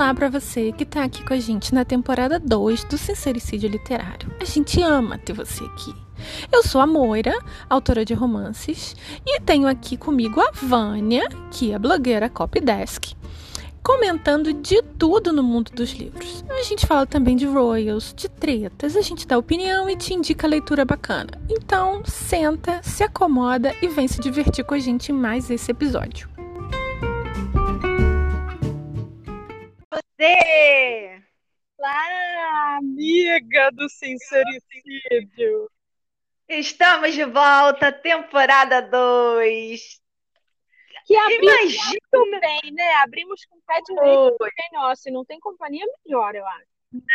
Olá para você que está aqui com a gente na temporada 2 do Sincericídio Literário. A gente ama ter você aqui. Eu sou a Moira, autora de romances, e tenho aqui comigo a Vânia, que é blogueira Copydesk, comentando de tudo no mundo dos livros. A gente fala também de royals, de tretas, a gente dá opinião e te indica leitura bacana. Então, senta, se acomoda e vem se divertir com a gente em mais esse episódio. Você! Olá, amiga do sincericídio! Estamos de volta, temporada 2. Que abrimos muito bem, né? Abrimos com o pé direito bem nosso. E não tem companhia melhor, eu acho.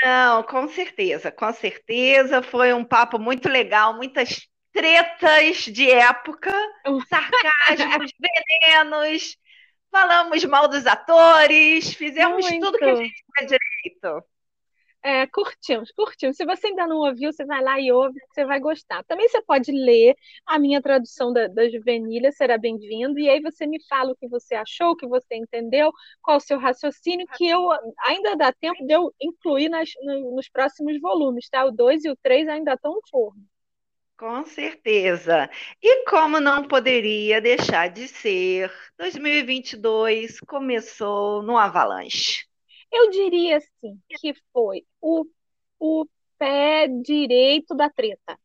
Não, com certeza, com certeza. Foi um papo muito legal, muitas tretas de época, sarcasmos, venenos. Falamos mal dos atores, fizemos Muito. tudo que a gente faz direito. É, curtimos, curtimos. Se você ainda não ouviu, você vai lá e ouve, você vai gostar. Também você pode ler a minha tradução da, da Juvenilha, será bem-vindo. E aí você me fala o que você achou, o que você entendeu, qual o seu raciocínio, que eu ainda dá tempo de eu incluir nas, no- nos próximos volumes, tá? O 2 e o 3 ainda estão no forno. Com certeza. E como não poderia deixar de ser, 2022 começou no avalanche. Eu diria assim que foi o, o pé direito da treta.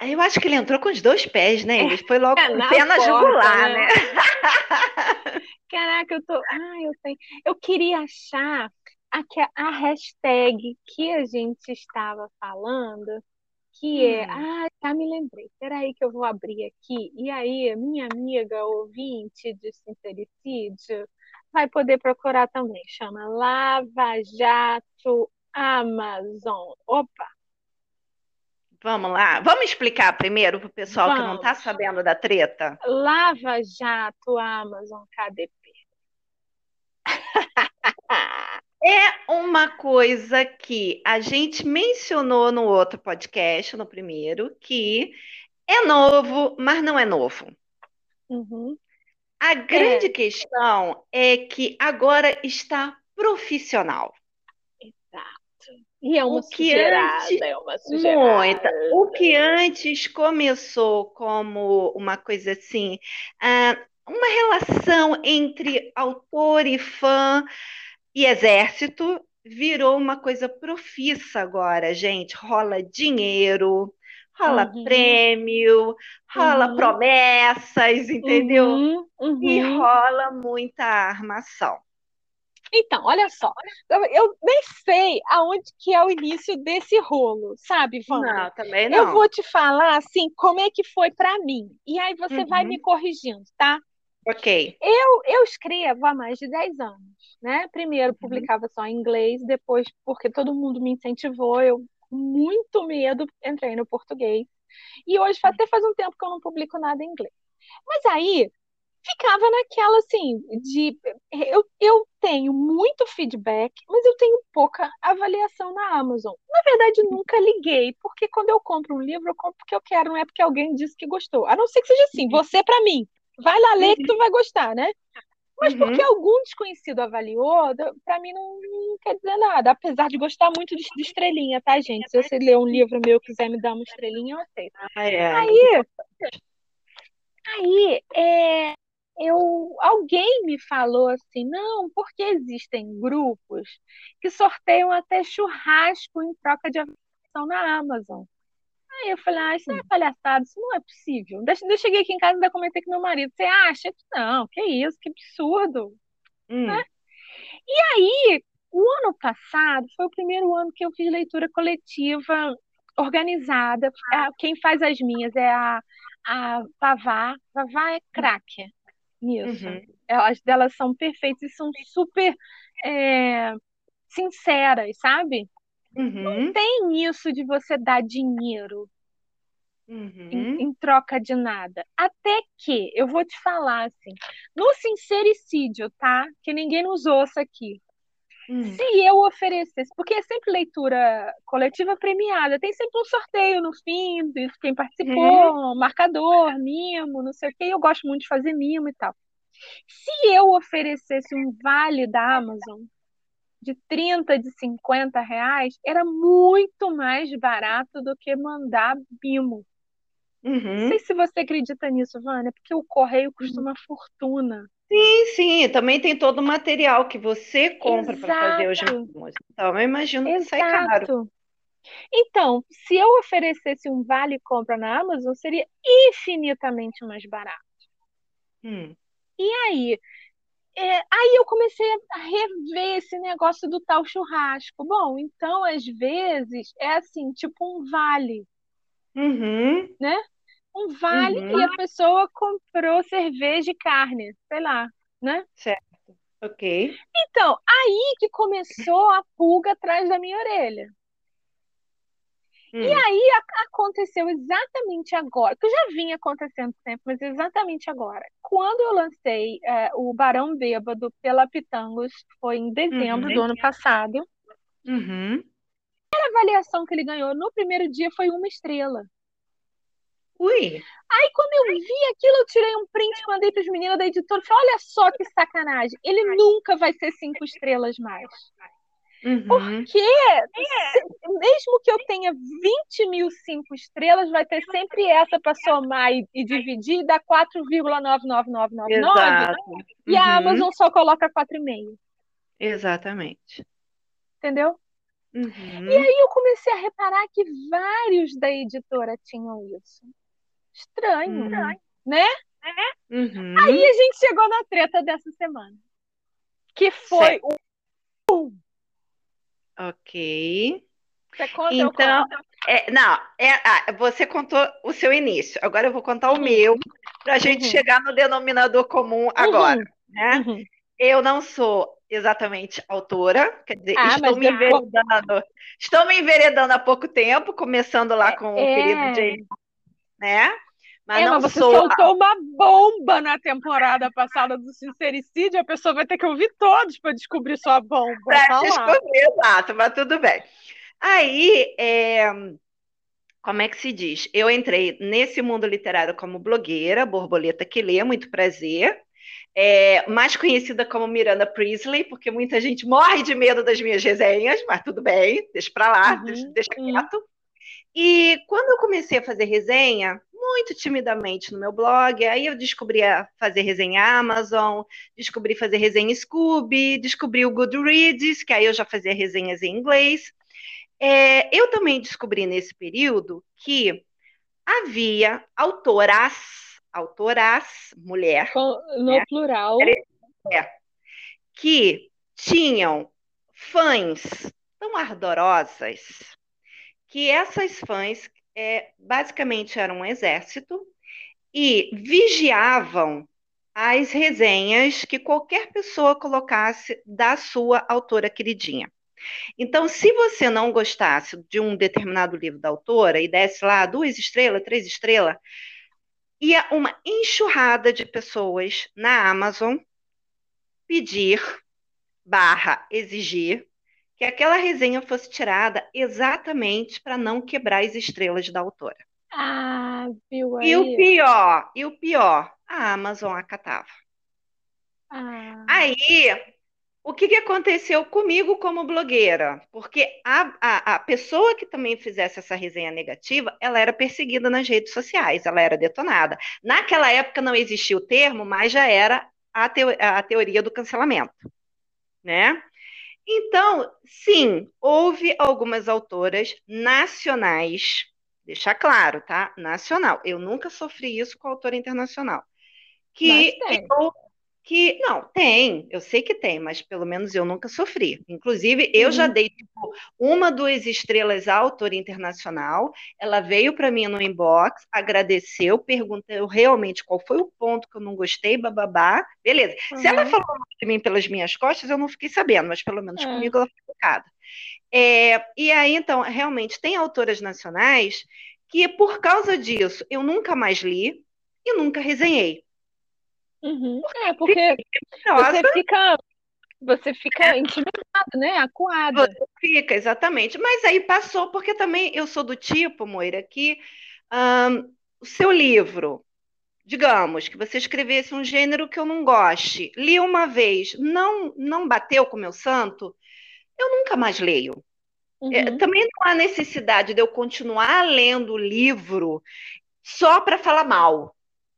Eu acho que ele entrou com os dois pés, né? Ele foi logo É, com o pé na jugular, né? né? Caraca, eu tô. Ah, eu tenho. Eu queria achar a, que- a hashtag que a gente estava falando, que é. Hum. Ah, já me lembrei. Peraí que eu vou abrir aqui. E aí, minha amiga ouvinte de sincericídio vai poder procurar também. Chama Lava Jato Amazon. Opa! Vamos lá. Vamos explicar primeiro para o pessoal que não está Vamos. sabendo da treta? Lava Jato Amazon KDP. É uma coisa que a gente mencionou no outro podcast, no primeiro, que é novo, mas não é novo. Uhum. A grande questão é que agora está profissional. E é uma O antes- é uma. Muita. O que antes começou como uma coisa assim, ah, uma relação entre autor e fã e exército, virou uma coisa profissa agora, gente. Rola dinheiro, rola Uhum. prêmio, rola Uhum. promessas, entendeu? Uhum, E uhum. rola muita armação. Então, olha só, eu, eu nem sei aonde que é o início desse rolo, sabe, Wanda? Não, também Eu não. vou te falar assim, como é que foi pra mim. E aí você vai Uhum. me corrigindo, tá? Ok. Eu, eu escrevo há mais de 10 anos, né? Primeiro Uhum. publicava só em inglês, depois, porque todo mundo me incentivou, eu com muito medo entrei no português. E hoje Uhum. até faz um tempo que eu não publico nada em inglês. Mas aí ficava naquela assim, de eu, eu tenho muito feedback, mas eu tenho pouca avaliação na Amazon. Na verdade, nunca liguei, porque quando eu compro um livro, eu compro porque eu quero, não é porque alguém disse que gostou. A não ser que seja assim, você pra mim. Vai lá ler que tu vai gostar, né? Mas Uhum. porque algum desconhecido avaliou, pra mim não, não quer dizer nada. Apesar de gostar muito de, de estrelinha, tá, gente? Se você ler um livro meu e quiser me dar uma estrelinha, eu aceito. Ah, é. Aí, aí é, eu, alguém me falou assim, não, porque existem grupos que sorteiam até churrasco em troca de avaliação na Amazon. Aí eu falei, ah, isso não é palhaçada, isso não é possível. Eu cheguei aqui em casa e ainda comentei com meu marido, você acha? Não, que isso, que absurdo. Hum. Aí, o ano passado foi o primeiro ano que eu fiz leitura coletiva organizada. Ah, Quem faz as minhas é a, a Vavá. Vavá é craque nisso. Uhum. As delas são perfeitas e são super é, sinceras, sabe? Uhum. Tem isso de você dar dinheiro Uhum. em, em troca de nada. Até que, eu vou te falar assim, no sincericídio, tá? Que ninguém nos ouça aqui. Hum. Se eu oferecesse, porque é sempre leitura coletiva premiada, tem sempre um sorteio no fim, de quem participou, marcador, mimo, não sei o quê, eu gosto muito de fazer mimo e tal. Se eu oferecesse um vale da Amazon de 30, de 50 reais, era muito mais barato do que mandar Bimo. Uhum. Não sei se você acredita nisso, Vânia, porque o correio custa uma fortuna. Sim, sim, também tem todo o material que você compra para fazer os Exato. mimos. Então, eu imagino que sai caro. Exato. Então, se eu oferecesse um vale compra na Amazon, seria infinitamente mais barato. Hum, E aí, é, aí eu comecei a rever esse negócio do tal churrasco. Bom, então às vezes é assim, tipo um vale, Uhum, né? Um vale Uhum. e a pessoa comprou cerveja e carne, sei lá, né? ok. Então, aí que começou a pulga atrás da minha orelha. Hum, E aí aconteceu exatamente agora, que já vinha acontecendo sempre, mas exatamente agora. Quando eu lancei é, o Barão Bêbado pela Pitangos, foi em dezembro Uhum. do ano passado, uhum. a avaliação que ele ganhou no primeiro dia foi uma estrela. Ui, Aí quando eu vi aquilo, eu tirei um print, mandei para os meninos da editora, falei, olha só que sacanagem, ele nunca vai ser cinco estrelas mais. Uhum. Porque mesmo que eu tenha 20 mil cinco estrelas, vai ter sempre essa para somar e, e dividir e dar 4,99999 Exato. e a Uhum. Amazon só coloca 4,5, Exatamente. entendeu? Uhum. E aí eu comecei a reparar que vários da editora tinham isso. Estranho, Hum. né? Uhum. Aí a gente chegou na treta dessa semana, que foi Certo. o... Ok. Você conta, eu Então, conto. é, não, é, ah, você contou o seu início. Agora eu vou contar o Uhum. meu, para a gente Uhum. chegar no denominador comum agora, né? Uhum. Eu não sou exatamente autora, quer dizer, Ah, estou me vou- enveredando, estou me enveredando há pouco tempo, começando lá com o É. querido James, né? Mas mas você sou soltou uma bomba na temporada passada do Sincericídio, a pessoa vai ter que ouvir todos para descobrir sua bomba. para falar. descobrir, exato, mas tudo bem. Aí, é, como é que se diz? Eu entrei nesse mundo literário como blogueira, borboleta que lê, muito prazer. É, mais conhecida como Miranda Priestley, porque muita gente morre de medo das minhas resenhas, mas tudo bem, deixa pra lá, Uhum, deixa, deixa quieto. E quando eu comecei a fazer resenha, muito timidamente no meu blog, aí eu descobri fazer resenha Amazon, descobri fazer resenha Scooby, descobri o Goodreads, que aí eu já fazia resenhas em inglês. É, eu também descobri nesse período que havia autoras, autoras, mulher, no É. plural. que tinham fãs tão ardorosas que essas fãs é, basicamente eram um exército e vigiavam as resenhas que qualquer pessoa colocasse da sua autora queridinha. Então, se você não gostasse de um determinado livro da autora e desse lá duas estrelas, três estrelas, ia uma enxurrada de pessoas na Amazon pedir barra exigir que aquela resenha fosse tirada exatamente para não quebrar as estrelas da autora. Ah, viu E o aí? pior, e o pior, a Amazon acatava. Ah, Aí, o que, que aconteceu comigo como blogueira? Porque a, a, a pessoa que também fizesse essa resenha negativa, ela era perseguida nas redes sociais, ela era detonada. Naquela época não existia o termo, mas já era a, teo, a teoria do cancelamento, né? Então, sim, houve algumas autoras nacionais, deixar claro, tá? Nacional. Eu nunca sofri isso com autora internacional. Que eu que não tem, eu sei que tem, mas pelo menos eu nunca sofri. Inclusive, eu já Uhum. dei tipo, uma, duas estrelas à autora internacional. Ela veio para mim no inbox, agradeceu, perguntou realmente qual foi o ponto que eu não gostei, bababá. Beleza. Se ela Uhum. falou de mim pelas minhas costas, eu não fiquei sabendo, mas pelo menos É. comigo ela foi educada. É, e aí, então, realmente, tem autoras nacionais que, por causa disso, eu nunca mais li e nunca resenhei. Uhum. É, porque Nossa, você fica, você fica intimidado, né? Acuada. Você fica, exatamente. Mas aí passou, porque também eu sou do tipo, Moira, que ahn, o seu livro digamos, que você escrevesse um gênero que eu não goste, li uma vez, não, não bateu com o meu santo, eu nunca mais leio. É, uhum. É, também não há necessidade de eu continuar lendo o livro só para falar mal,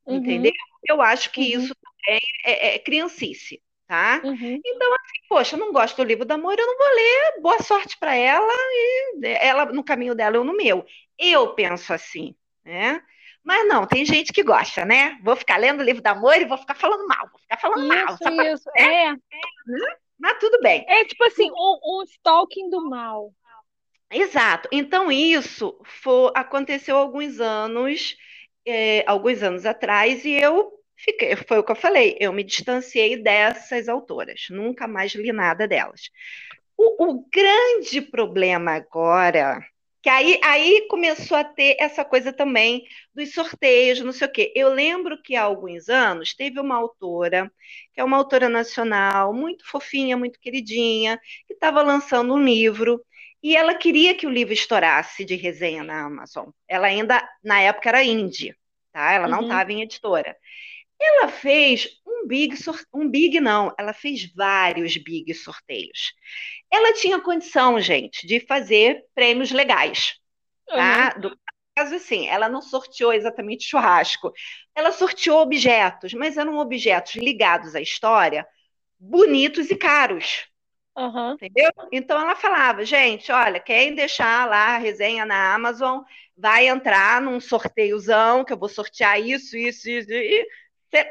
uhum. entendeu? Eu acho que uhum. isso também é, é criancice tá? Uhum. Então, assim, poxa, eu não gosto do livro do amor, eu não vou ler, boa sorte para ela, e ela no caminho dela, eu no meu. Eu penso assim, né? Mas não, tem gente que gosta, né? Vou ficar lendo o livro do amor e vou ficar falando mal, vou ficar falando isso, mal. Isso, isso, é. é. Mas tudo bem. É tipo assim, um, um stalking do mal. Exato. Então, isso foi, aconteceu alguns anos, é, alguns anos atrás, e eu Fiquei, foi o que eu falei, eu me distanciei dessas autoras, nunca mais li nada delas. O, o grande problema agora, que aí, aí começou a ter essa coisa também dos sorteios, não sei o quê. Eu lembro que há alguns anos teve uma autora, que é uma autora nacional, muito fofinha, muito queridinha, que estava lançando um livro e ela queria que o livro estourasse de resenha na Amazon. Ela ainda, na época, era indie, tá? Ela não estava uhum. em editora. Ela fez um big, um big não, ela fez vários big sorteios. Ela tinha condição, gente, de fazer prêmios legais, tá? Uhum. Do caso assim, ela não sorteou exatamente churrasco, ela sorteou objetos, mas eram objetos ligados à história, bonitos e caros. Uhum. Entendeu? Então ela falava, gente, olha, quem deixar lá a resenha na Amazon vai entrar num sorteiozão, que eu vou sortear isso, isso, isso, e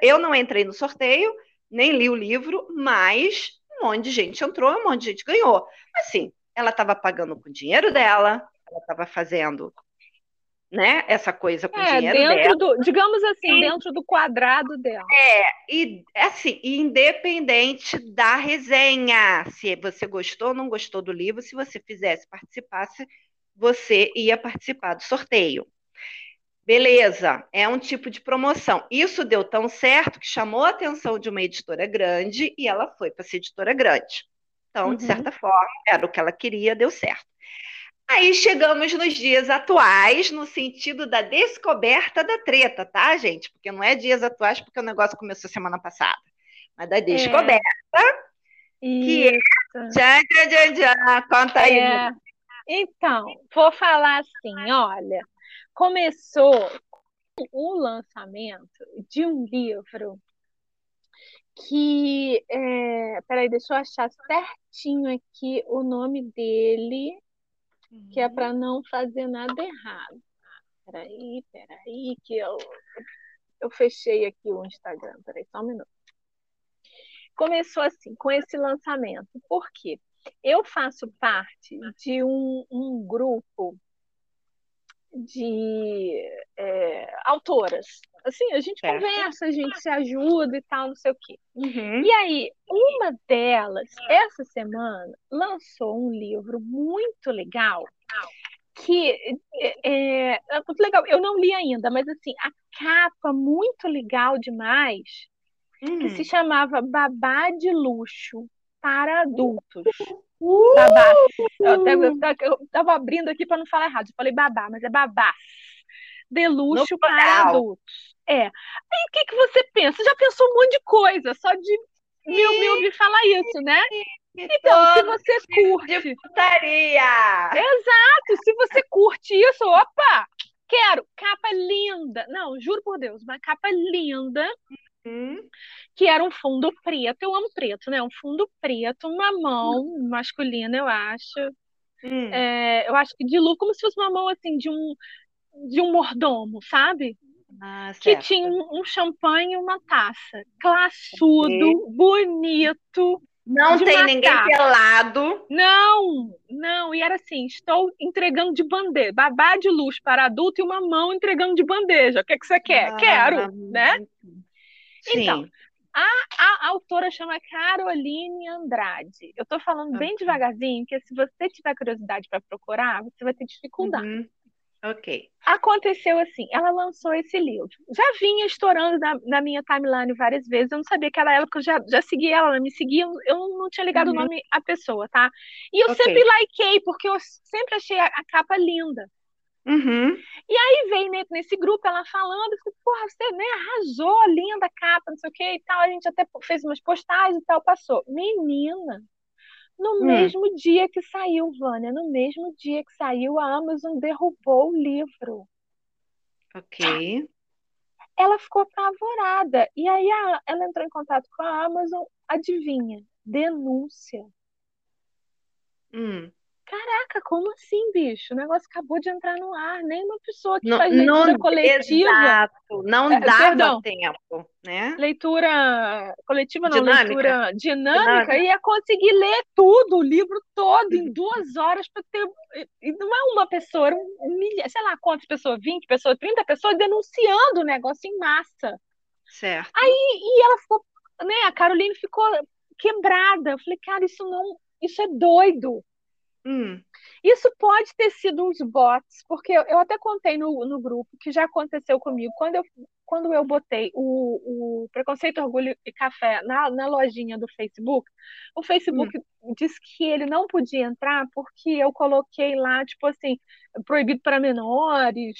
eu não entrei no sorteio, nem li o livro, mas um monte de gente entrou, um monte de gente ganhou. Assim, ela estava pagando com o dinheiro dela, ela estava fazendo né, essa coisa com o é, dinheiro dentro dela. Do, digamos assim, dentro do quadrado dela. É, e assim, independente da resenha, se você gostou ou não gostou do livro, se você fizesse, participasse, você ia participar do sorteio. Beleza, é um tipo de promoção. Isso deu tão certo que chamou a atenção de uma editora grande e ela foi para essa editora grande. Então, uhum. de certa forma, era o que ela queria, deu certo. Aí chegamos nos dias atuais, no sentido da descoberta da treta, tá, gente? Porque não é dias atuais, porque o negócio começou semana passada. Mas da descoberta, é. que é. Tchan, tchan, tchan, Conta aí. É. Então, vou falar assim: olha, começou o lançamento de um livro que. É, peraí, deixa eu achar certinho aqui o nome dele, uhum. que é para não fazer nada errado. Peraí, peraí, que eu, eu fechei aqui o Instagram. Peraí, só um minuto. Começou assim, com esse lançamento. Por quê? Eu faço parte de um, um grupo de é, autoras. Assim, a gente certo. conversa, a gente se ajuda e tal, não sei o quê. Uhum. E aí, uma delas, essa semana, lançou um livro muito legal que é, é, muito legal. Eu não li ainda, mas assim, a capa muito legal demais, que se hum. chamava Babá de Luxo para Adultos. Uh! Babá. Eu, até, eu, tava abrindo aqui para não falar errado. Eu falei babá, mas é babá. De luxo no para adultos. É. Aí o que, que você pensa? Você já pensou um monte de coisa, só de me, me ouvir falar isso, né? Então, se você curte. De putaria! Exato! Se você curte isso, opa! Quero! Capa linda! Não, juro por Deus, uma capa linda. Uhum que era um fundo preto. Eu amo preto, né? Um fundo preto, uma mão masculina, eu acho. Hum. É, eu acho que de luz, como se fosse uma mão assim de um de um mordomo, sabe? Ah, que tinha um, um champanhe e uma taça. Classudo, bonito. Não tem matar. ninguém pelado. Não, não. E era assim: estou entregando de bandeja, babá de luz para adulto e uma mão entregando de bandeja. O que, é que você quer? Ah, Quero, né? Sim. Então, a, a, autora chama Caroline Andrade. Eu estou falando bem devagarzinho, porque se você tiver curiosidade para procurar, você vai ter dificuldade. Uhum. Ok. Aconteceu assim, ela lançou esse livro. Já vinha estourando na, na, minha timeline várias vezes. Eu não sabia que era ela, porque eu já, já segui ela, ela me seguia, eu não tinha ligado uhum. o nome à pessoa, tá? E eu okay. sempre likei, porque eu sempre achei a, a capa linda. Uhum. E aí veio ne- nesse grupo ela falando, eu falei, porra, você né, arrasou, linda capa, não sei o que e tal. A gente até fez umas postagens e tal, passou. Menina, no Hum. mesmo dia que saiu, Vânia, no mesmo dia que saiu, a Amazon derrubou o livro. Ok. Ela ficou apavorada. E aí a- ela entrou em contato com a Amazon, adivinha? Denúncia. Hum. Caraca, como assim, bicho? O negócio acabou de entrar no ar. Nem uma pessoa que Não, faz leitura não, coletiva. exato, não É, dava perdão. tempo, né? leitura coletiva, não, Dinâmica. leitura dinâmica, Dinâmica. ia conseguir ler tudo, o livro todo, em duas horas, para ter. E não é uma pessoa, um, milha- sei lá quantas pessoas, 20 pessoas, 30 pessoas denunciando o negócio em massa. Certo. E ela ficou, né? A Caroline ficou quebrada. Eu falei, cara, isso não. Isso é doido. Hum. Isso pode ter sido uns bots, porque eu, até contei no, no grupo que já aconteceu comigo. Quando eu, quando eu botei o, o Preconceito, Orgulho e Café na, na lojinha do Facebook, o Facebook disse que ele não podia entrar porque eu coloquei lá, tipo assim, proibido para menores,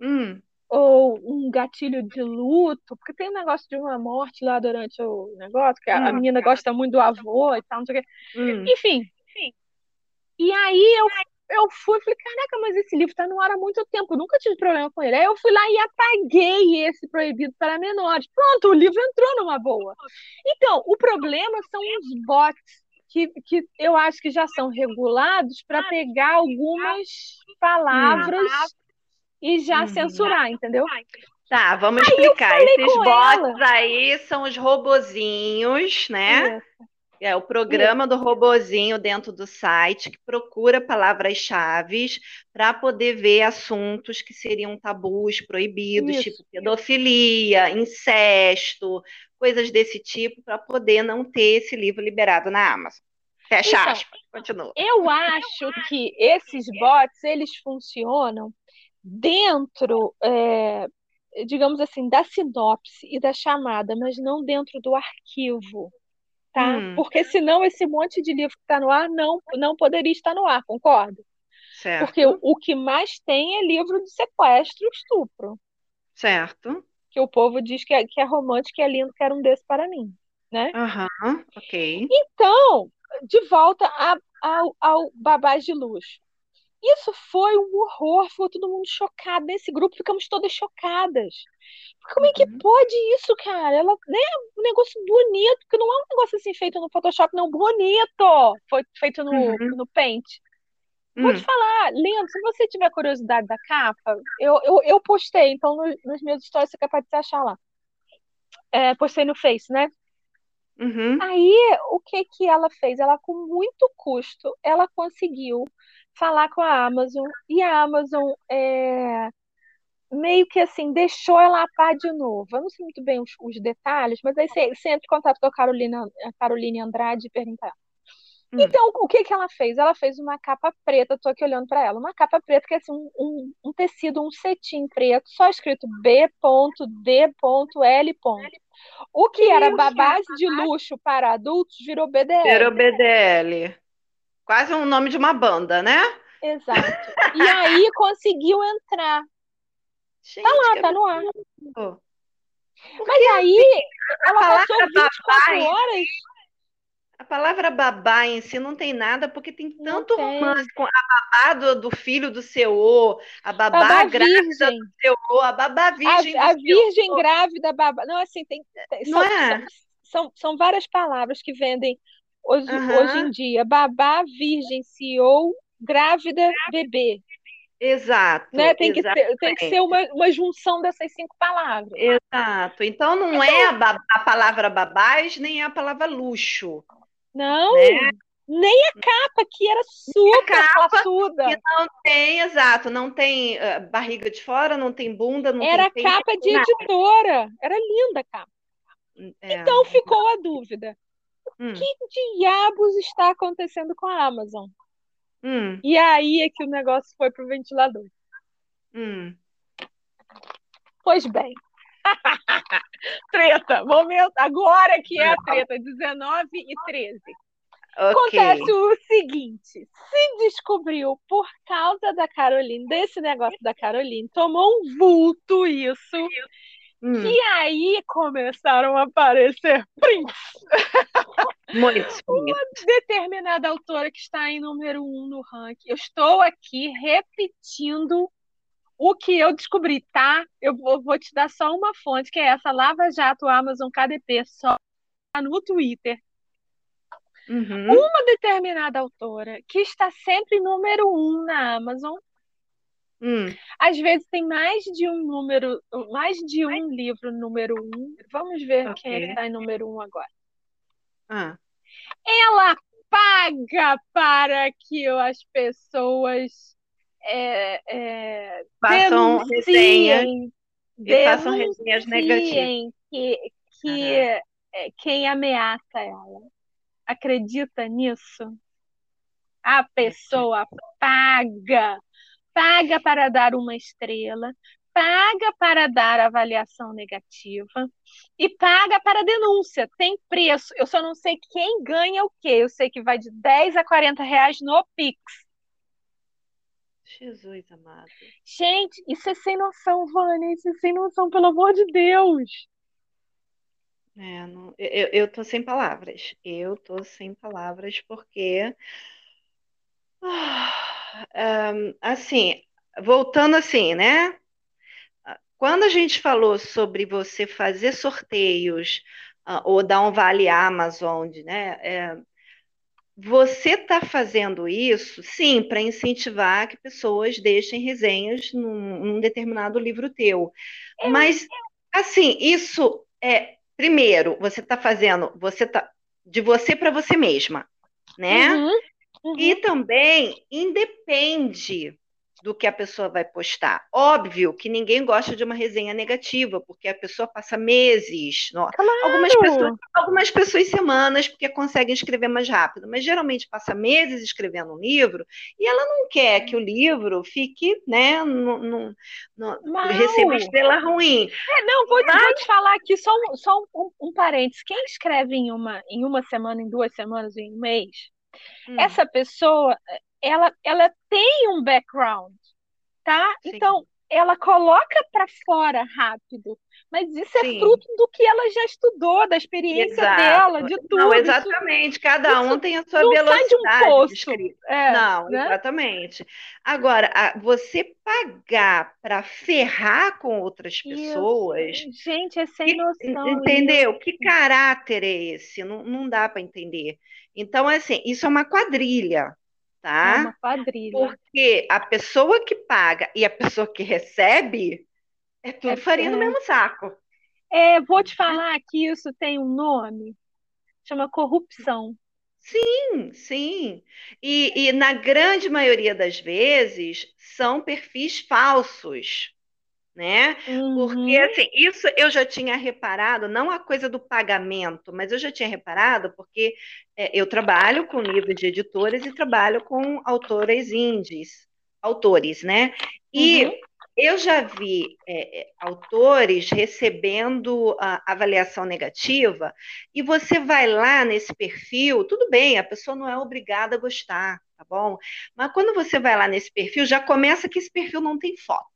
Hum. ou um gatilho de luto, porque tem um negócio de uma morte lá durante o negócio, que a, a Hum. menina gosta muito do avô e tal, não sei o quê. Hum. Enfim. E aí eu, eu fui e falei, caraca, mas esse livro tá no ar há muito tempo, eu nunca tive problema com ele. Aí eu fui lá e apaguei esse proibido para menores. Pronto, o livro entrou numa boa. Então, o problema são os bots que, que eu acho que já são regulados para pegar algumas palavras e já Uhum. censurar, entendeu? Tá, vamos explicar. falei Esses bots aí são os robozinhos, né? Isso. É o programa do robozinho dentro do site que procura palavras-chave para poder ver assuntos que seriam tabus, proibidos, Isso. tipo pedofilia, incesto, coisas desse tipo, para poder não ter esse livro liberado na Amazon. Fecha Então, aspas, continua. Eu acho que esses bots eles funcionam dentro, é, digamos assim, da sinopse e da chamada, mas não dentro do arquivo, tá? Hum. Porque senão esse monte de livro que está no ar não, não poderia estar no ar, concorda? Certo, Porque o, o que mais tem é livro de sequestro e estupro, certo. que o povo diz que é, que é romântico e é lindo, quero um desse para mim, né? Aham, ok. Então, de volta a- ao, ao babás de luxo. Isso foi um horror, ficou todo mundo chocado. Nesse grupo ficamos todas chocadas. Como é que Uhum. pode isso, cara? Ela, né, um negócio bonito, que não é um negócio assim feito no Photoshop, não, bonito! Foi feito no, Uhum. no Paint. Vou te Hum, falar, Lindo, se você tiver curiosidade da capa, eu, eu, eu postei, então no, nos meus stories você é capaz de se achar lá. É, postei no Face, né? uhum, Aí, o que que ela fez? Ela, com muito custo, ela conseguiu falar com a Amazon e a Amazon é, meio que assim deixou ela a par de novo. Eu não sei muito bem os, os detalhes, mas aí você, você entra em contato com a Carolina, a Caroline Andrade e pergunta. Hum. Então, o que que ela fez? Ela fez uma capa preta, tô aqui olhando para ela, uma capa preta que é assim, um, um, um tecido, um cetim preto, só escrito B.D.L. O que era babás de luxo para adultos virou BDL. Virou BDL. Quase um nome de uma banda, né? Exato. E aí conseguiu entrar. Gente, Tá lá, tá no ar. Mas aí ela passou 24 babá, horas. A palavra babá em si não tem nada, porque tem tanto tem. romance com a babá do, do filho do seu, a babá, Babá grávida virgem. do seu, a babá virgem A, a virgem grávida, babá. Não, assim, tem, tem- Não são, é? são, são, são várias palavras que vendem hoje, Aham. hoje em dia. Babá, virgem, CEO, grávida, bebê. Exato, Né? Tem, que ter, tem que ser uma, uma junção dessas cinco palavras. Exato. Então não é a, ba- a palavra babás, nem é a palavra luxo, Não, né? nem a capa, que era super capa classuda. que não tem, exato, não tem eh, barriga de fora, não tem bunda, não Era tem peito, capa de nada. editora. Era linda a capa. É. Então ficou a dúvida. Hum, que diabos está acontecendo com a Amazon? hum, E aí é que o negócio foi pro ventilador. hum. Pois bem. treta, momento, agora que é a treta, 19 e 13. Ok. Acontece o seguinte: se descobriu por causa da Caroline, desse negócio da Caroline, tomou um vulto isso, Hum, e aí começaram a aparecer prints. bonito. Determinada autora que está em número um no ranking. Eu estou aqui repetindo o que eu descobri, tá? Eu vou, vou te dar só uma fonte, que é essa Lava Jato Amazon KDP, só no Twitter. Uhum. Uma determinada autora que está sempre número um na Amazon. Hum, Às vezes tem mais de um número, mais de um livro número um. Vamos ver quem é que está em número um agora. ah, Ela paga para que as pessoas é, é, Façam resenhas e façam resenhas negativas. que, que é, quem ameaça ela. Acredita nisso? A pessoa paga, paga para dar uma estrela, paga para dar avaliação negativa e paga para denúncia. Tem preço. Eu só não sei quem ganha o quê. Eu sei que vai de 10 a 40 reais no Pix. Jesus amado. Gente, isso é sem noção, Vânia. Isso é sem noção, pelo amor de Deus. É, não- eu, eu tô sem palavras. Eu tô sem palavras porque. Ah, assim, voltando assim, né? Quando a gente falou sobre você fazer sorteios, ah, ou dar um vale Amazon, né? é, você está fazendo isso, sim, para incentivar que pessoas deixem resenhas num, num determinado livro teu. Mas, assim, isso é, primeiro, você está fazendo, você tá de você para você mesma, né? Uhum, uhum. E também independe do que a pessoa vai postar. Óbvio que ninguém gosta de uma resenha negativa, porque a pessoa passa meses, no- algumas Claro. pessoas, algumas pessoas semanas, porque conseguem escrever mais rápido, mas geralmente passa meses escrevendo um livro e ela não quer que o livro fique, né, no, no- no- receba estrela ruim. É, não, vou, te- vou te falar aqui só um, só um, um parênteses. Quem escreve em uma, em uma semana, em duas semanas, em um mês, Hum, essa pessoa, ela, ela tem um background, tá? Sim. Então, ela coloca para fora rápido, mas isso é Sim. fruto do que ela já estudou, da experiência Exato. dela, de tudo. Não, Isso exatamente. Cada isso um tem a sua não sai de um velocidade escrita. é, Não, né? exatamente. Agora, a- você pagar para ferrar com outras pessoas, Isso. Gente, é sem que- noção. entendeu? Que caráter é esse? Não, não dá para entender. Então, assim, isso é uma quadrilha, É tá? uma quadrilha. Porque a pessoa que paga e a pessoa que recebe é tudo É- farinha no é. mesmo saco. É, vou te falar que isso tem um nome, chama corrupção. Sim, sim. E, e na grande maioria das vezes são perfis falsos, né? Porque, Uhum. assim, isso eu já tinha reparado, não a coisa do pagamento, mas eu já tinha reparado porque é, eu trabalho com livros de editoras e trabalho com autoras indies, autores, né? E Uhum. eu já vi é, é, autores recebendo a avaliação negativa, e você vai lá nesse perfil, tudo bem, a pessoa não é obrigada a gostar, tá bom? Mas quando você vai lá nesse perfil, já começa que esse perfil não tem foto.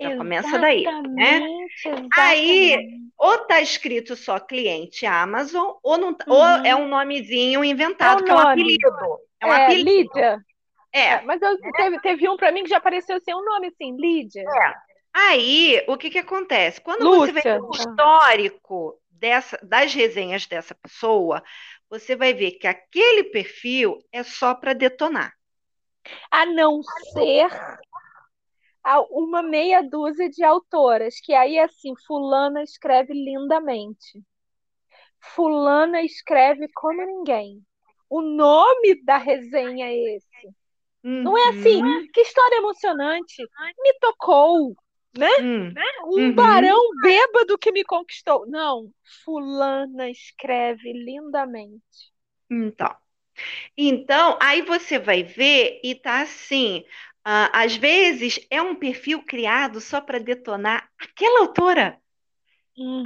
Já começa daí, né? Exatamente, Aí, exatamente. ou tá escrito só cliente Amazon, ou, não, tá- Uhum. ou é um nomezinho inventado, É um que é um nome. apelido. É um É, apelido. Lídia. É. É, mas eu, teve, teve um pra mim que já apareceu assim, um nome assim, Lídia. Aí, o que que acontece? Quando você Lúcia. ver o histórico dessa, das resenhas dessa pessoa, você vai ver que aquele perfil é só para detonar. A não ser uma meia dúzia de autoras, que aí assim, fulana escreve lindamente. Fulana escreve como ninguém. O nome da resenha é esse. Não é assim, Uhum. que história emocionante. Me tocou. Hum. Um Uhum. barão bêbado que me conquistou. Não, fulana escreve lindamente. Então, então, aí você vai ver e tá assim. Ah, às vezes é um perfil criado só para detonar aquela autora.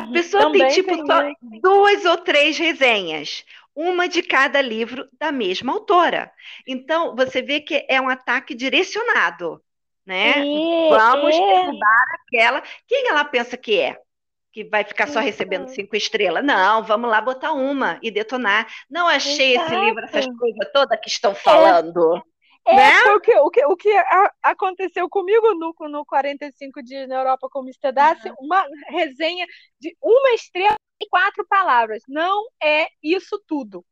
A pessoa tem tipo tem isso. duas ou três resenhas. uma de cada livro da mesma autora. Então, você vê que é um ataque direcionado, né? É, Vamos é. derrubar aquela. Quem ela pensa que é? Que vai ficar só recebendo Exato. cinco estrelas? Não, vamos lá botar uma e detonar. Não achei esse livro, essas Exato. coisas todas que estão falando. É, Né? o que, o que, o que a- aconteceu comigo no, no 45 Dias na Europa com Mr. Darcy, uma resenha de uma estrela e quatro palavras. Não é isso tudo.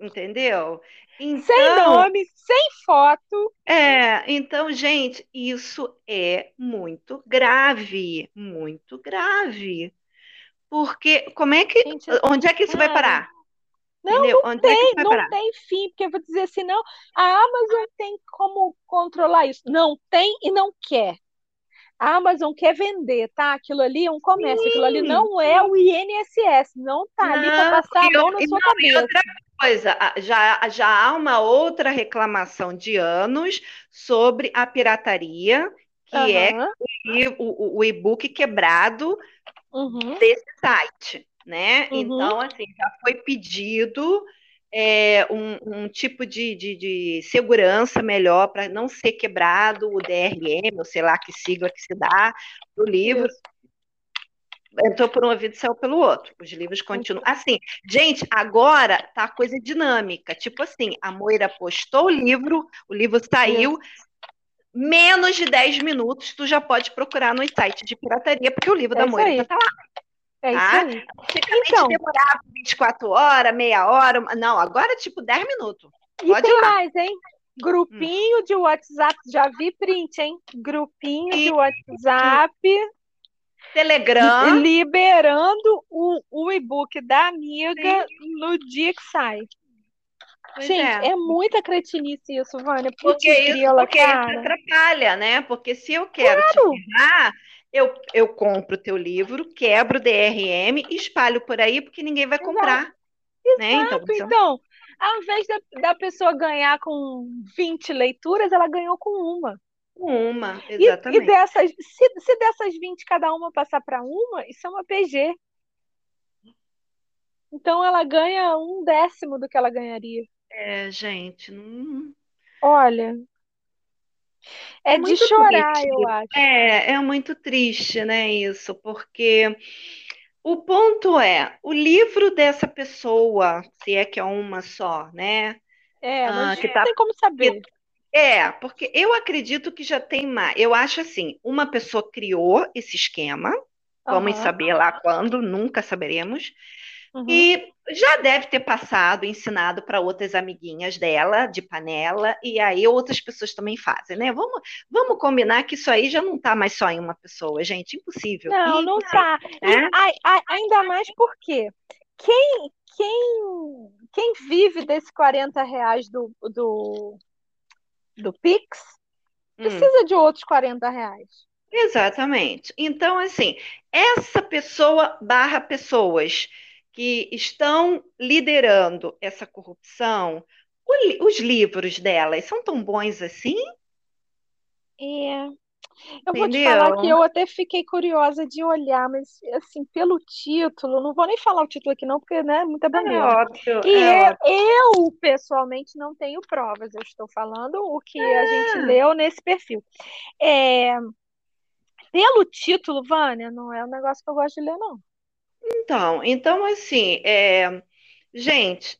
Entendeu? Sem Então, nome, sem foto. é, então, gente, isso é muito grave, muito grave. Porque como é que, Gente, onde é que isso vai cara, parar? Não, Entendeu? Onde é tem, vai não parar? tem fim, porque eu vou dizer assim, não, a Amazon tem como controlar isso. Não tem e não quer. A Amazon quer vender, tá? Aquilo ali é um comércio, aquilo ali Sim, não é o INSS, não tá ali para Não, passar a e, mão na e sua não, e cabeça. outra coisa, já, já há uma outra reclamação de anos sobre a pirataria, que é Aham, e- o, o- o e-book quebrado uhum, desse site, né? uhum. Então, assim, já foi pedido é, um, um tipo de, de, de segurança melhor para não ser quebrado o DRM, ou sei lá que sigla que se dá do livro. Isso. Entrou por um ouvido e saiu pelo outro. Os livros continuam. Assim, gente, agora tá a coisa dinâmica. Tipo assim, a Moira postou o livro, o livro saiu, menos de 10 minutos, tu já pode procurar no site de pirataria, porque o livro É da Moira aí. tá lá. É isso Tá? aí. Antigamente Então. demorava 24 horas, meia hora. Não, agora é tipo 10 minutos. E Pode tem ir lá. mais, hein? Grupinho de WhatsApp, já vi print, hein? Grupinho de Sim. WhatsApp Telegram. liberando o, o e-book da amiga no dia que sai. Pois Gente, é. é. muita cretinice isso, Vânia. Putz, Porque isso, grila, porque isso atrapalha, né? Porque se eu quero te Claro. ferrar, eu, eu compro o teu livro, quebro o DRM e espalho por aí, porque ninguém vai Exato. comprar. Né? Então, Exato. isso- Então, ao invés da, da pessoa ganhar com 20 leituras, ela ganhou com uma. uma, E, e exatamente. dessas, se, se dessas 20 cada uma passar para uma, isso é uma PG. Então ela ganha um décimo do que ela ganharia. É, gente, não... Olha, é de muito chorar, triste. eu acho. É, é muito triste, né, isso, porque o ponto é, o livro dessa pessoa, se é que é uma só, né? É, Ah, que não tá- tem como saber. É, porque eu acredito que já tem mais. Eu acho assim, uma pessoa criou esse esquema, vamos Aham, saber lá quando, nunca saberemos, uhum. e já deve ter passado, ensinado para outras amiguinhas dela, de panela, e aí outras pessoas também fazem, né? Vamos, vamos combinar que isso aí já não está mais só em uma pessoa, gente, impossível. Não, não tá. E né? ai- ai- ainda mais porque quem, quem, quem vive desse 40 reais do, do, do Pix Hum. precisa de outros 40 reais. Exatamente. Então, assim, essa pessoa barra pessoas que estão liderando essa corrupção, os livros delas são tão bons assim? É. Eu vou te falar Entendeu? que eu até fiquei curiosa de olhar, mas assim, pelo título, não vou nem falar o título aqui não, porque, né, muita É bandeira. óbvio, E é eu, eu, pessoalmente, não tenho provas, eu estou falando o que a gente leu nesse perfil. É, pelo título, Vânia, não é um negócio que eu gosto de ler, não. Então, então assim, é, gente,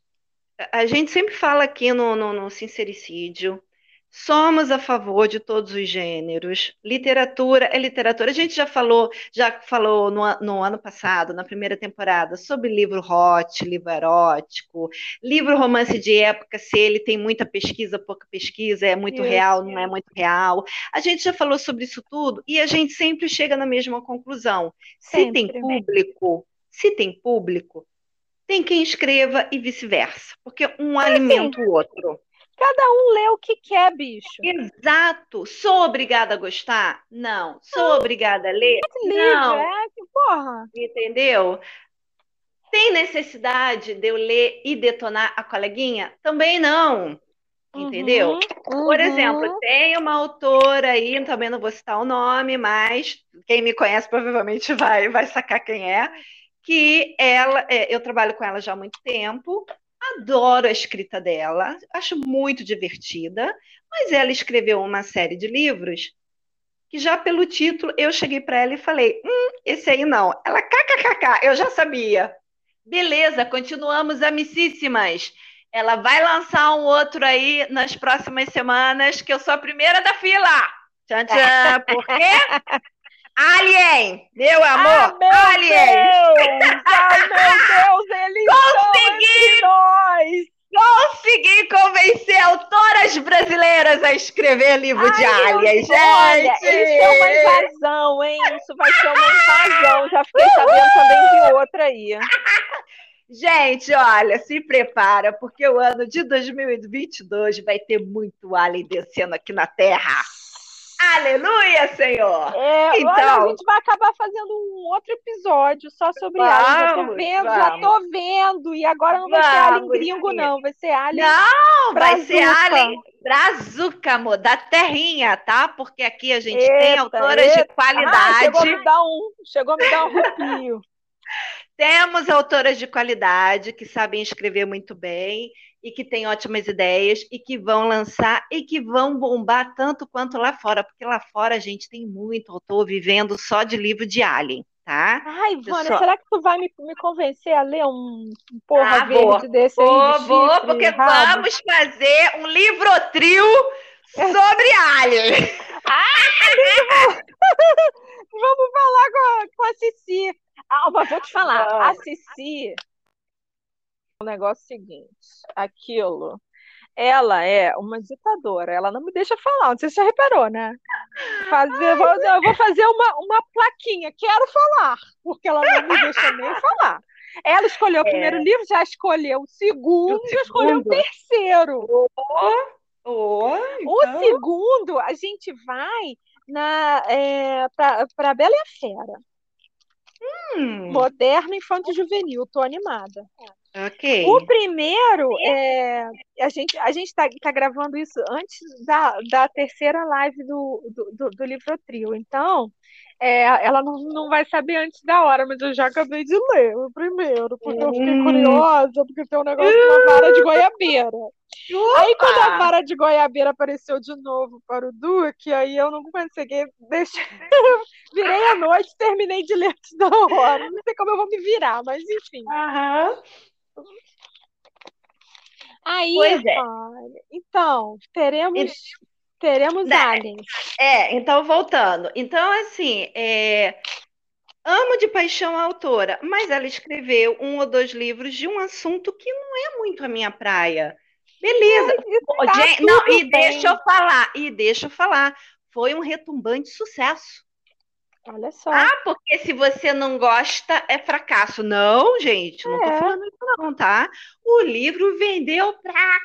a gente sempre fala aqui no, no, no Sincericídio, somos a favor de todos os gêneros. Literatura é literatura. A gente já falou, já falou no, no ano passado, na primeira temporada, sobre livro hot, livro erótico, livro romance de época, se ele tem muita pesquisa, pouca pesquisa, é muito Isso. real, não é muito real. A gente já falou sobre isso tudo e a gente sempre chega na mesma conclusão. Se tem Sempre. público, se tem público, tem quem escreva e vice-versa, porque um alimenta o outro. Cada um lê o que quer, bicho. Exato. Sou obrigada a gostar? Não. Sou obrigada a ler? Livro, Não. é que porra. Entendeu? Tem necessidade de eu ler e detonar a coleguinha? Também não. Entendeu? Uhum, Por uhum. exemplo, tem uma autora aí, também não vou citar o nome, mas quem me conhece provavelmente vai, vai sacar quem é, que ela, é, eu trabalho com ela já há muito tempo. Adoro a escrita dela, acho muito divertida, mas ela escreveu uma série de livros que já pelo título eu cheguei para ela e falei: hum, esse aí não. Ela, kkkk, eu já sabia. Beleza, continuamos amicíssimas. Ela vai lançar um outro aí nas próximas semanas, que eu sou a primeira da fila. Tchan, tchan. Por quê? Alien! Meu amor! Ah, meu Alien! Deus! Ai, meu Deus! Eles Consegui! nós! Consegui convencer autoras brasileiras a escrever livro de Ai, Alien, gente! Olha, isso é uma invasão, hein? Isso vai ser uma invasão. Já fiquei sabendo também de outra aí. Gente, olha, se prepara, porque o ano de 2022 vai ter muito Alien descendo aqui na Terra. Aleluia, Senhor! É, Então- olha, a gente vai acabar fazendo um outro episódio só sobre Alien. Já tô Vamos, vendo, já vamos. tô vendo. E agora não vai ser Alien Vamos, gringo, sim. não. Vai ser Alien Não, vai ser Brazuca. Alien Brazuca, amor, da terrinha, tá? Porque aqui a gente tem Eita, autoras de eita. Ah, qualidade. chegou a me dar um, chegou a me dar um arrepio. Temos autoras de qualidade que sabem escrever muito bem e que têm ótimas ideias e que vão lançar e que vão bombar tanto quanto lá fora, porque lá fora a gente tem muito autor vivendo só de livro de Alien, tá? Ai, Vânia, Pessoal. será que tu vai me, me convencer a ler um um porra Ah, vou. verde desse aí Vou, de vou, chifre, porque rabo? vamos fazer um livro trio sobre Alien. Vamos falar com a, com a Cici. Ah, mas vou te falar, a Vamos. Cici, o negócio é o seguinte, aquilo, ela é uma ditadora, ela não me deixa falar, não sei se você já reparou, né? Fazer, vou, eu vou fazer uma, uma plaquinha, quero falar, porque ela não me deixa nem falar. Ela escolheu o primeiro livro, já escolheu o segundo, O já escolheu o segundo? terceiro. Oh, O então- segundo, a gente vai na é, para Bela e a Fera. Hum, Moderno, infanto e juvenil, tô animada. ok. O primeiro, é, a gente a gente tá, tá gravando isso antes da, da terceira live do, do, do, do livro trio. Então, é, ela não, não vai saber antes da hora, mas eu já acabei de ler o primeiro, porque eu fiquei Hum. curiosa, porque tem um negócio de uma vara de goiabeira. Aí, quando a Opa! vara de goiabeira apareceu de novo para o Duque, aí eu não consegui deixar. Virei à noite, terminei de ler antes da hora. Não sei como eu vou me virar, mas enfim. Aham. Aí, Pois é. olha, então, teremos, E- teremos Né? aliens. É, então voltando. Então, assim, é, amo de paixão a autora, mas ela escreveu um ou dois livros de um assunto que não é muito a minha praia. Beleza. E Ô, tá gente, não, e deixa bem. eu falar, e deixa eu falar. Foi um retumbante sucesso. Olha só. Ah, porque se você não gosta, é fracasso. Não, gente, não tô É. falando isso não, tá? O livro vendeu pra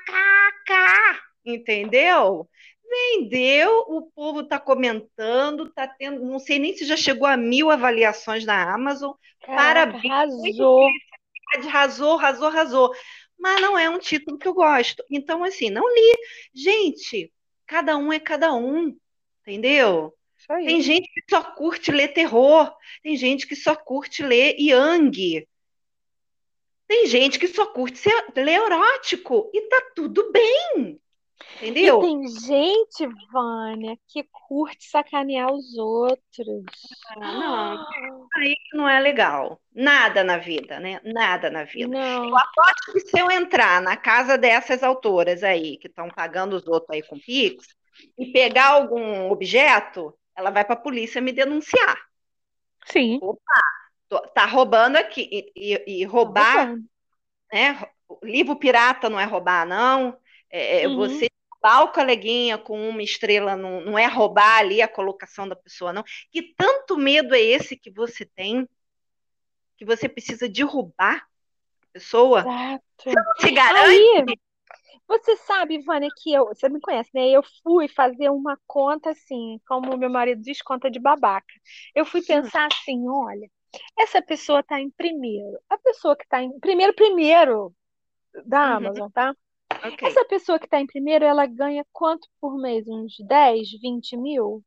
cá, entendeu? Vendeu, o povo tá comentando, tá tendo, não sei nem se já chegou a mil avaliações na Amazon. Caraca, parabéns, arrasou. Arrasou, arrasou, arrasou. Mas não é um título que eu gosto. Então, assim, não li. Gente, cada um é cada um, entendeu? Tem gente que só curte ler terror, tem gente que só curte ler Yang, tem gente que só curte ser, ler erótico e tá tudo bem, E entendeu? tem gente, Vânia, que curte sacanear os outros. Não, aí não é legal. Nada na vida, né? Nada na vida. Não. Acho que se eu entrar na casa dessas autoras aí, que estão pagando os outros aí com Pix, e pegar algum objeto, ela vai para a polícia me denunciar. Sim. Tô- Tá roubando aqui. E, e- e roubar, Tá né? Livro pirata não é roubar, não. É, é Uhum. você roubar o coleguinha com uma estrela não, não é roubar ali a colocação da pessoa, não. Que tanto medo é esse que você tem, que você precisa derrubar a pessoa? Exato. Se garante? Aí, você sabe, Vânia, que eu, você me conhece, né? Eu fui fazer uma conta assim, como meu marido diz, conta de babaca. Eu fui pensar assim, olha, essa pessoa está em primeiro. A pessoa que está em primeiro, primeiro da Uhum. Amazon, tá? Ok. Essa pessoa que está em primeiro, ela ganha quanto por mês? Uns 10, 20 mil?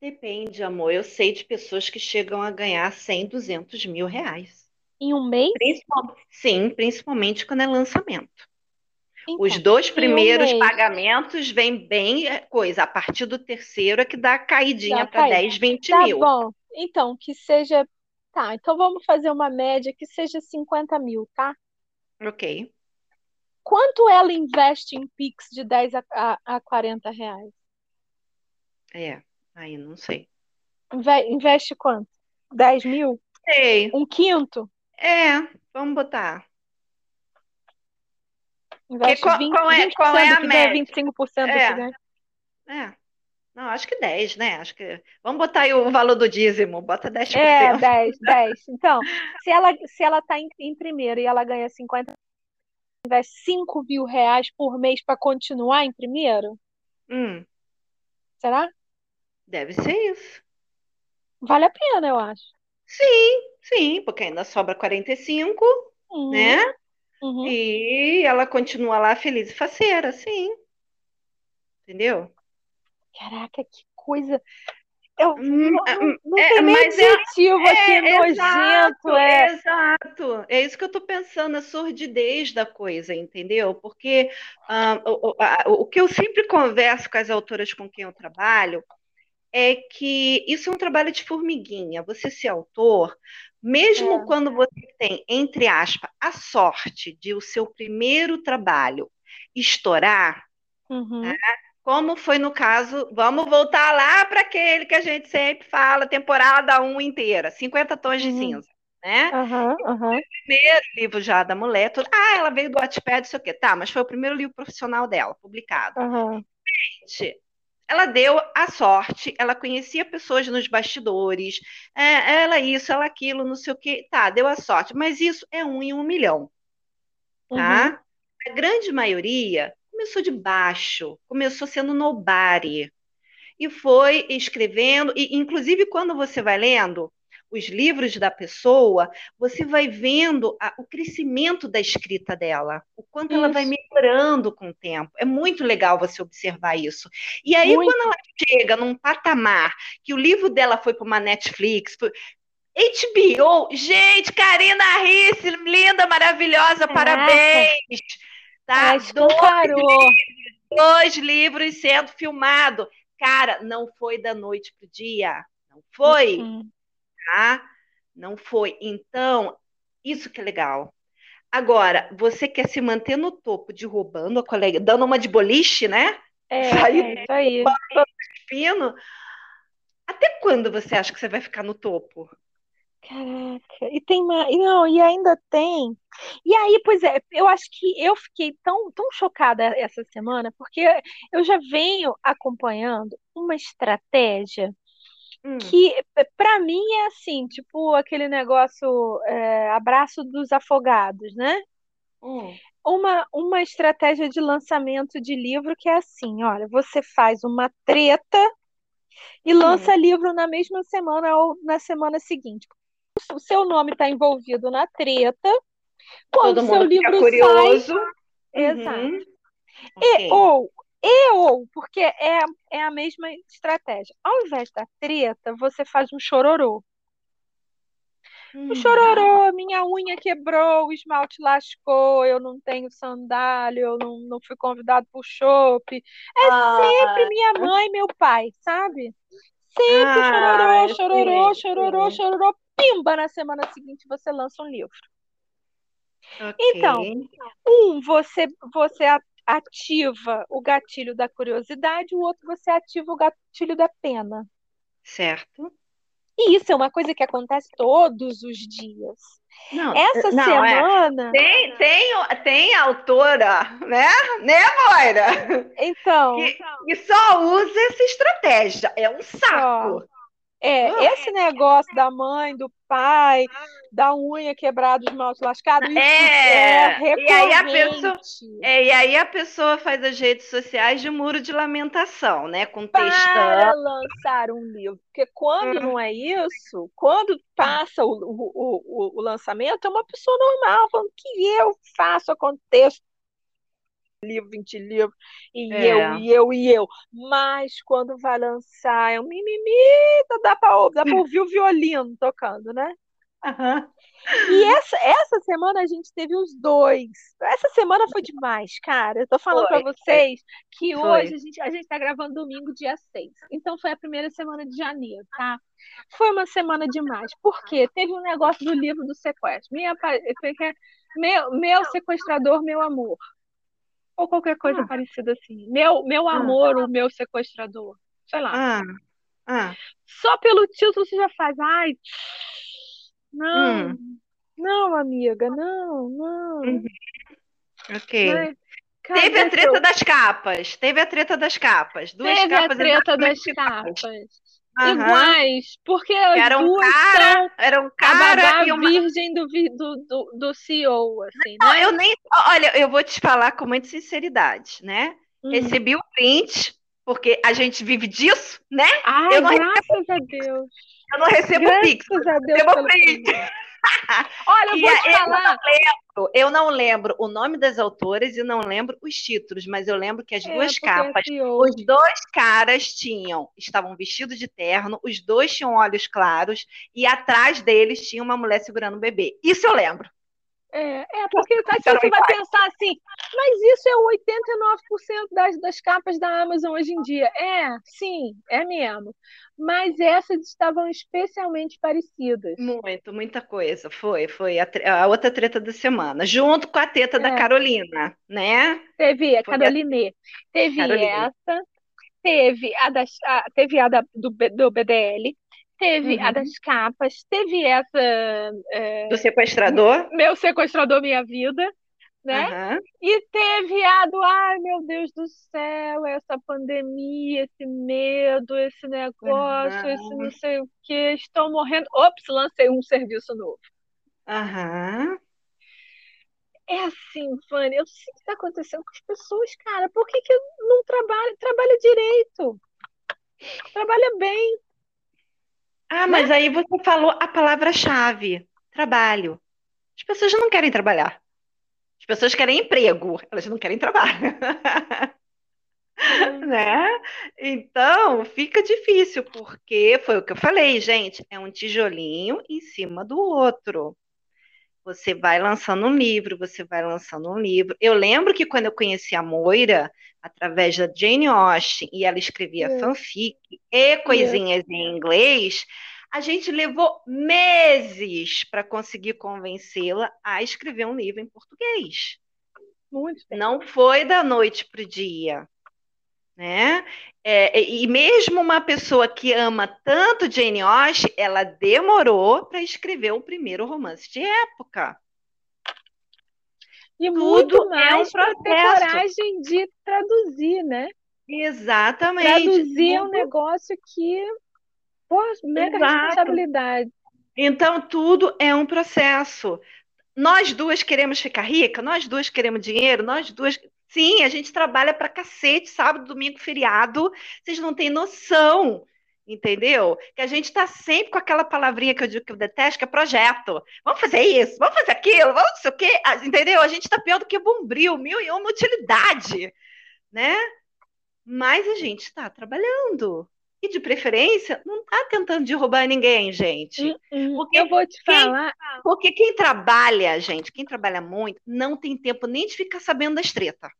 Depende, amor. Eu sei de pessoas que chegam a ganhar 100, 200 mil reais. Em um mês? Principal- sim, principalmente quando é lançamento. Os Então, dois em um primeiros mês. pagamentos vêm bem é, coisa. A partir do terceiro é que dá a caidinha para caída. 10, 20 Tá mil. bom. Então, que seja. Tá, então vamos fazer uma média que seja 50 mil, tá? Ok. Quanto ela investe em Pix de 10 a, a, a 40 reais? É, aí não sei. Inve- Investe quanto? 10 mil? Sei. Um quinto? É, vamos botar. Investe qual- 20, qual é- 20% qual é a que média? 25% É. que ganha. É. Não, acho que 10, né? Acho que. Vamos botar aí o valor do dízimo. Bota 10%. É, 10, 10. Então, se ela, se ela tá em, em primeiro e ela ganha 50, investe 5 mil reais por mês para continuar em primeiro, Hum, será? deve ser isso. Vale a pena, eu acho. Sim, sim, porque ainda sobra 45, Uhum, né? uhum. E ela continua lá feliz e faceira, sim. Entendeu? Caraca, que coisa. Eu Hum, não, ah, não, hum, não é, tem nem mas é- adjetivo aqui, É, nojento, exato, é. exato. É isso que eu tô pensando, a sordidez da coisa, entendeu? Porque ah, o, o- o que eu sempre converso com as autoras com quem eu trabalho é que isso é um trabalho de formiguinha. Você ser autor, mesmo É. quando você tem, entre aspas, a sorte de o seu primeiro trabalho estourar, Uhum, como foi no caso, vamos voltar lá para aquele que a gente sempre fala, temporada 1 inteira, 50 tons de Uhum. cinza, né? aham, aham. Primeiro livro já da mulher, tudo, ah, ela veio do Wattpad, não sei o quê, tá, mas foi o primeiro livro profissional dela, publicado. aham. Gente, ela deu a sorte, ela conhecia pessoas nos bastidores, é, ela isso, ela aquilo, não sei o quê, tá, deu a sorte, mas isso é um em um milhão, Uhum. tá? A grande maioria começou de baixo, começou sendo nobody e foi escrevendo, e inclusive quando você vai lendo os livros da pessoa, você vai vendo a- o crescimento da escrita dela, o quanto ela vai Isso. melhorando com o tempo. É muito legal você observar isso. E aí, Muito. quando ela chega num patamar que o livro dela foi para uma Netflix, foi- HBO, gente, Karina Risse, linda, maravilhosa, Caraca. parabéns! Tá? É, escancarou. dois livros sendo filmado. Cara, não foi da noite pro dia. Não foi, Uhum. tá? Não foi. Então, isso que é legal. Agora, você quer se manter no topo de roubando a colega, dando uma de boliche, né? É, Saiu é isso aí. Até quando você acha que você vai ficar no topo? Caraca, e tem mais, não, e ainda tem. E aí, pois é, eu acho que eu fiquei tão, tão chocada essa semana, porque eu já venho acompanhando uma estratégia Hum, que, para mim, é assim, tipo aquele negócio, é, abraço dos afogados, né? hum, Uma, uma estratégia de lançamento de livro que é assim, olha, você faz uma treta e hum. lança livro na mesma semana ou na semana seguinte. O seu nome está envolvido na treta, quando Todo o seu livro curioso. sai, exato. Uhum, E ok. ou, e ou, porque é, é a mesma estratégia. Ao invés da treta, você faz um chororô. Hum, O chororô, minha unha quebrou, o esmalte lascou, eu não tenho sandália, eu não, não fui convidado pro chopp. É sempre Ah, minha mãe e meu pai, sabe? Sempre chororô, ah, chororô, chororô, sim. chororô, pimba, na semana seguinte você lança um livro. Então, Ok. um, você, você ativa o gatilho da curiosidade, o outro você ativa o gatilho da pena. Certo. E isso é uma coisa que acontece todos os dias. Não, Essa não, é. semana, Tem, tem, tem autora, né? Né, Moira? então, Que, que só usa essa estratégia. É um saco. É, Ah. esse negócio da mãe, do pai, da unha quebrada, esmalte lascado, isso É, é e aí a pessoa- É, e aí a pessoa faz as redes sociais de muro de lamentação, né? Com para textão. lançar um livro. Porque quando não é isso, quando passa o, o, o, o lançamento, é uma pessoa normal, falando que eu faço, aconteço, livro, 20 livros, e É. eu, e eu, e eu. Mas quando vai lançar, é um mimimi, dá para dá pra ouvir o violino tocando, né? Uhum. E essa, essa semana a gente teve os dois. Essa semana foi demais, cara. Eu tô falando para vocês que foi. hoje a gente, a gente tá gravando domingo, dia 6. Então foi a primeira semana de janeiro, tá? Foi uma semana demais. Por quê? Teve um negócio do livro do sequestro. Minha, meu, meu sequestrador, meu amor. Ou qualquer coisa ah. parecida assim. Meu, meu ah. amor, ah. o meu sequestrador. Sei lá. Ah. Ah. Só pelo título você já faz. Ai, não, hum. não, amiga, não, não. Uhum. Ok. Mas, Teve a treta das capas. Teve a treta das capas. Duas Teve capas a treta das capas. Uhum. Iguais, porque era um cara, era um cara e uma virgem do, do, do, do CEO, assim, Não, né? eu nem, olha, eu vou te falar com muita sinceridade, né? Hum. Recebi o print, porque a gente vive disso, né? Ai, eu não graças recebo, a Deus. Eu não recebo graças Pix, a Deus recebo print. Olha, eu vou te falar. Eu não, lembro, eu não lembro o nome das autoras e não lembro os títulos, mas eu lembro que as é, duas capas, é os dois caras tinham, estavam vestidos de terno, os dois tinham olhos claros e atrás deles tinha uma mulher segurando um bebê. Isso eu lembro. É, é porque aí você vai pensar assim, mas isso é 89% das, das capas da Amazon hoje em dia. É, sim, é mesmo. Mas essas estavam especialmente parecidas. Muito, muita coisa. Foi, foi a, a outra treta da semana, junto com a teta é. da Carolina, né? Teve a Caroline. Teve Caroline. essa, teve a, das, a, teve a da, do, do BDL, Teve uhum. a das capas, teve essa. É, do sequestrador? Meu sequestrador, minha vida. Né? Uhum. E teve a do, ai meu Deus do céu, essa pandemia, esse medo, esse negócio, uhum. esse não sei o que, estão morrendo. Ops, lancei um serviço novo. Aham. É assim, Vânia, eu sei o que está acontecendo com as pessoas, cara. Por que, que não trabalha? Trabalha direito. Trabalha bem. Ah, mas aí você falou a palavra-chave: trabalho. As pessoas não querem trabalhar. As pessoas querem emprego, elas não querem trabalho. né? Então, fica difícil, porque foi o que eu falei, gente, é um tijolinho em cima do outro. Você vai lançando um livro, você vai lançando um livro. Eu lembro que quando eu conheci a Moira, através da Jane Austen, e ela escrevia é. fanfic e coisinhas é. em inglês, a gente levou meses para conseguir convencê-la a escrever um livro em português. Muito. Não foi da noite para o dia. Né? É, e mesmo uma pessoa que ama tanto Jane Austen, ela demorou para escrever o primeiro romance de época. E Tudo muito mais é um ter coragem de traduzir, né? Exatamente. Traduzir é um negócio que, pô, mega Exato. responsabilidade. Então, tudo é um processo. Nós duas queremos ficar rica, nós duas queremos dinheiro, nós duas. Sim, a gente trabalha pra cacete, sábado, domingo, feriado. Vocês não têm noção entendeu? Que a gente está sempre com aquela palavrinha que eu digo que eu detesto, que é projeto. Vamos fazer isso, vamos fazer aquilo, vamos não sei o quê, entendeu? A gente está pior do que bombril, mil e uma utilidade, né? Mas a gente está trabalhando. E de preferência, não está tentando derrubar ninguém, gente. Hum, hum, porque eu vou te quem, falar. Porque quem trabalha, gente, quem trabalha muito, não tem tempo nem de ficar sabendo das treta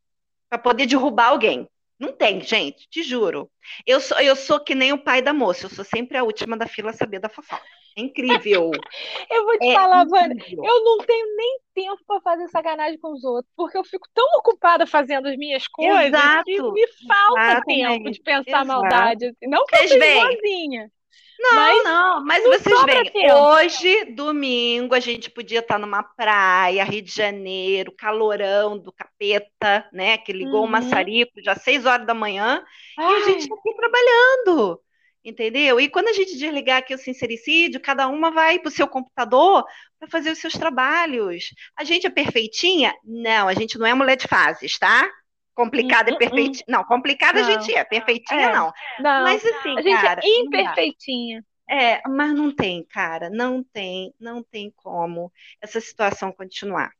para poder derrubar alguém. Não tem, gente, te juro. Eu sou, eu sou que nem o pai da moça, eu sou sempre a última da fila a saber da fofoca. É incrível. eu vou te é falar, Vânia, eu não tenho nem tempo para fazer sacanagem com os outros, porque eu fico tão ocupada fazendo as minhas coisas Exato. que me falta Exatamente. tempo de pensar Exato. maldade. Não que Vocês eu seja sozinha. Não, mas não, mas vocês veem, hoje, domingo, a gente podia estar numa praia, Rio de Janeiro, calorão do capeta, né? Que ligou uhum. o maçarico já às seis horas da manhã, Ai. e a gente está aqui trabalhando, entendeu? E quando a gente desligar aqui o sincericídio, cada uma vai para o seu computador para fazer os seus trabalhos. A gente é perfeitinha? Não, a gente não é mulher de fases, tá? Complicada e perfeitinha. Hum. Não, complicada não. a gente é, perfeitinha é. não. não. Mas assim, a gente cara, é imperfeitinha. É, mas não tem, cara, não tem, não tem como essa situação continuar.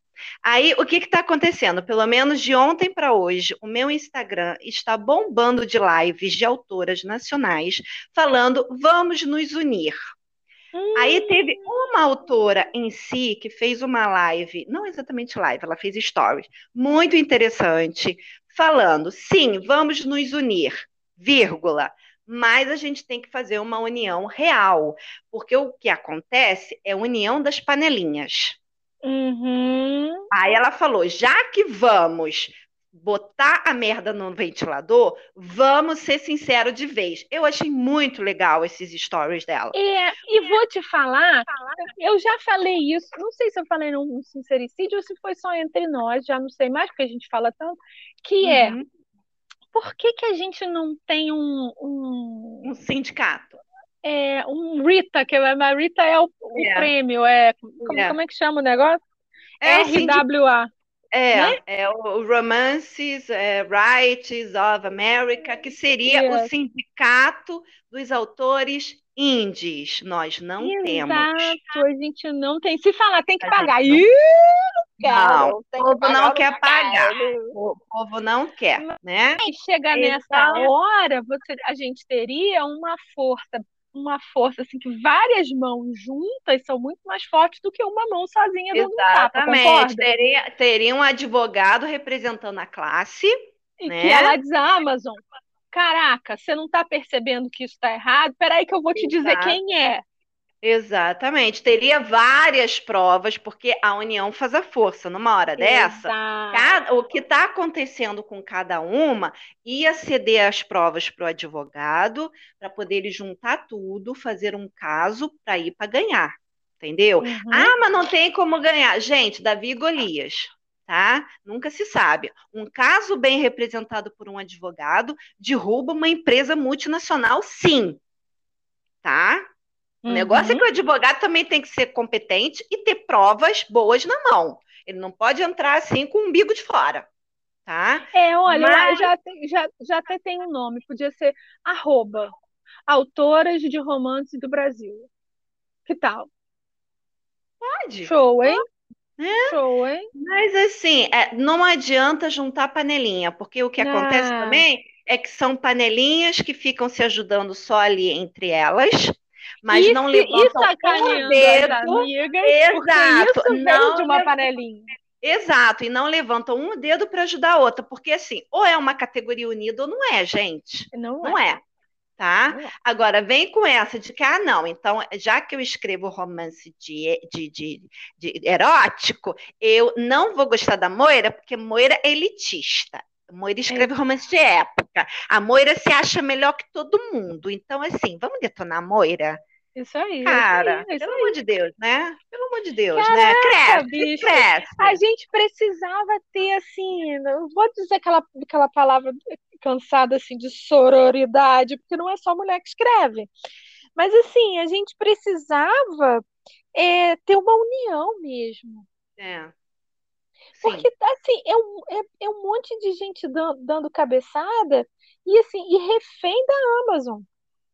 Aí, o que está acontecendo? Pelo menos de ontem para hoje, o meu Instagram está bombando de lives de autoras nacionais falando: vamos nos unir. Hum. Aí teve uma autora em si que fez uma live, não exatamente live, ela fez stories, muito interessante, falando: sim, vamos nos unir, vírgula, mas a gente tem que fazer uma união real, porque o que acontece é a união das panelinhas. Uhum. Aí ela falou: já que vamos botar a merda no ventilador, vamos ser sinceros de vez. Eu achei muito legal esses stories dela. É, e vou te falar, eu já falei isso, não sei se eu falei num sincericídio ou se foi só entre nós, já não sei mais, porque a gente fala tanto, que é, uhum. é, por que, que a gente não tem um... Um, um sindicato? É, um Rita, que é, a Rita é o, o é. prêmio, é, como, é. como é que chama o negócio? É RWA. É, né? é o Romances é, Rights of America, que seria o sindicato dos autores indies. Nós não Exato, temos. Exato, a gente não tem. Se falar, tem que pagar. Não... Ih, não, o povo não quer pagar. O povo não quer, né? E chega nessa hora, você, a gente teria uma força uma força assim que várias mãos juntas são muito mais fortes do que uma mão sozinha dando Exatamente. um tapa, teria, teria um advogado representando a classe, e né? que ela diz, Amazon, caraca, você não está percebendo que isso está errado? Peraí que eu vou te Exato. dizer quem é. Exatamente. Teria várias provas, porque a união faz a força. Numa hora dessa, cada, o que está acontecendo com cada uma ia ceder as provas para o advogado, para poder ele juntar tudo, fazer um caso para ir para ganhar. Entendeu? Uhum. Ah, mas não tem como ganhar. Gente, Davi e Golias. Tá? Nunca se sabe. Um caso bem representado por um advogado derruba uma empresa multinacional, sim. Tá? O negócio é que o advogado também tem que ser competente e ter provas boas na mão. Ele não pode entrar assim com o umbigo de fora. Tá? É, olha, Mas... já, já, já até tem um nome, podia ser arroba, autoras de romance do Brasil. Que tal? Pode. Show, hein? É. Show, hein? Mas assim, é, não adianta juntar panelinha, porque o que acontece também é que são panelinhas que ficam se ajudando só ali entre elas mas e não levantam um dedo. Amigas, Exato. não de uma panelinha. Exato, e não levantam um dedo para ajudar a outra, porque assim, ou é uma categoria unida ou não é, gente. Não, não é. é. Tá? É. Agora, vem com essa de que, ah, não, então, já que eu escrevo romance de, de, de, de erótico, eu não vou gostar da Moira, porque Moira é elitista. Moira escreve é. romance de época. A Moira se acha melhor que todo mundo. Então, assim, vamos detonar a Moira? Isso aí. Cara, isso aí, isso pelo aí. amor de Deus, né? Pelo amor de Deus, Caraca, né? Cresce, bicho. cresce. A gente precisava ter, assim, não vou dizer aquela, aquela palavra cansada, assim, de sororidade, porque não é só mulher que escreve. Mas, assim, a gente precisava é, ter uma união mesmo. É. Porque, assim, é um, é, é um monte de gente dando, dando cabeçada e, assim, e refém da Amazon.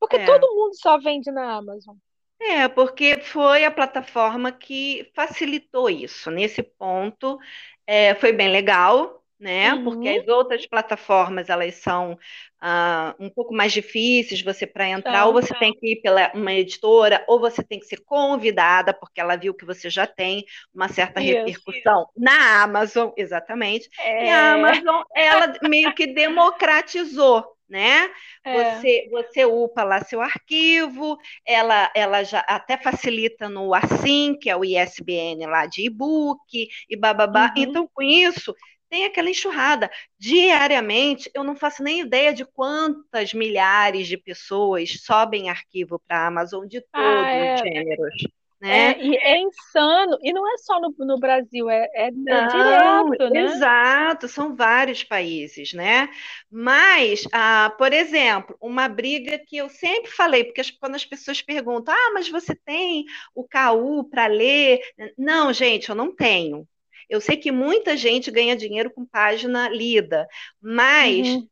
Porque é. todo mundo só vende na Amazon. É, porque foi a plataforma que facilitou isso. Nesse ponto, é, foi bem legal né? Uhum. Porque as outras plataformas elas são uh, um pouco mais difíceis você para entrar, então, ou você tem que ir pela uma editora, ou você tem que ser convidada, porque ela viu que você já tem uma certa isso, repercussão isso. na Amazon, exatamente. É. E a é. Amazon, ela meio que democratizou né? É. Você, você upa lá seu arquivo, ela, ela já até facilita no Assim, que é o ISBN lá de e-book, e bababá. Uhum. Então, com isso, tem aquela enxurrada. Diariamente, eu não faço nem ideia de quantas milhares de pessoas sobem arquivo para a Amazon de ah, todos ah, é. os gêneros. Né? É, e é insano, e não é só no, no Brasil, é, é, não, direto, né? Exato, são vários países, né? Mas, ah, por exemplo, uma briga que eu sempre falei, porque as, quando as pessoas perguntam, ah, mas você tem o KU para ler? Não, gente, eu não tenho. Eu sei que muita gente ganha dinheiro com página lida, mas uhum.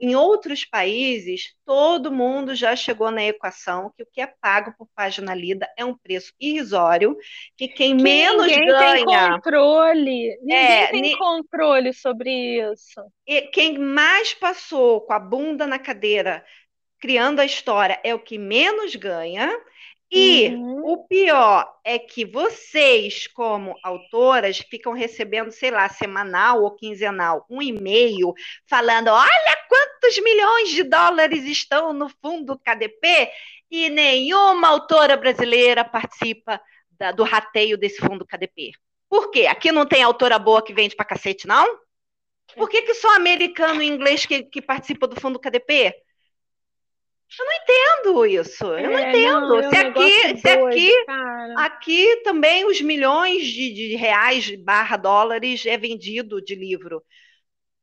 Em outros países, todo mundo já chegou na equação que o que é pago por página lida é um preço irrisório, que quem que menos ninguém ganha. Tem controle. Ninguém é, tem ni... controle sobre isso. E quem mais passou com a bunda na cadeira criando a história é o que menos ganha E uhum. o pior é que vocês, como autoras, ficam recebendo, sei lá, semanal ou quinzenal, um e-mail falando: olha quantos milhões de dólares estão no fundo KDP, e nenhuma autora brasileira participa da, do rateio desse fundo KDP. Por quê? Aqui não tem autora boa que vende pra cacete, não? Por que, que só americano e inglês que, que participa do fundo KDP? Eu não entendo isso. Eu é, não entendo. Não, se aqui, se aqui, aqui também os milhões de, de reais barra dólares é vendido de livro.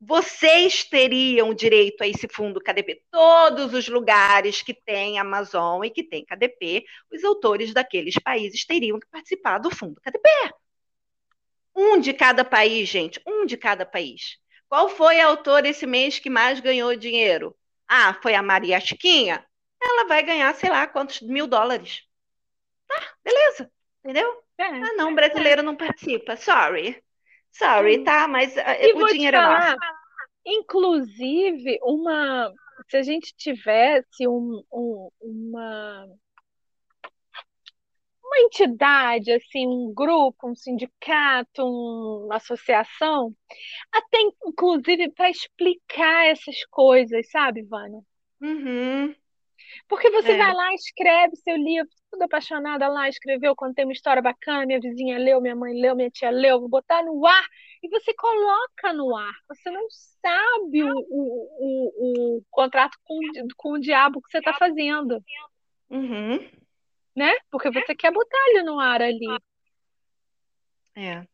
Vocês teriam direito a esse fundo KDP. Todos os lugares que tem Amazon e que tem KDP, os autores daqueles países teriam que participar do fundo KDP. Um de cada país, gente. Um de cada país. Qual foi a autora esse mês que mais ganhou dinheiro? Ah, foi a Maria Chiquinha? Ela vai ganhar, sei lá, quantos mil dólares. Tá, beleza. Entendeu? É, ah, não, brasileiro é. não participa. Sorry. Sorry, tá? Mas uh, o dinheiro é falar, é nosso. Inclusive, uma. Se a gente tivesse um, um, uma uma entidade, assim, um grupo, um sindicato, um, uma associação, até inclusive para explicar essas coisas, sabe, Vânia? Uhum. Porque você é. vai lá, escreve seu livro, tudo apaixonada lá, escreveu, contei uma história bacana, minha vizinha leu, minha mãe leu, minha tia leu, vou botar no ar, e você coloca no ar. Você não sabe o, o, o, o contrato com, com o diabo que você está fazendo. Uhum né? Porque você quer botar ele no ar ali. É.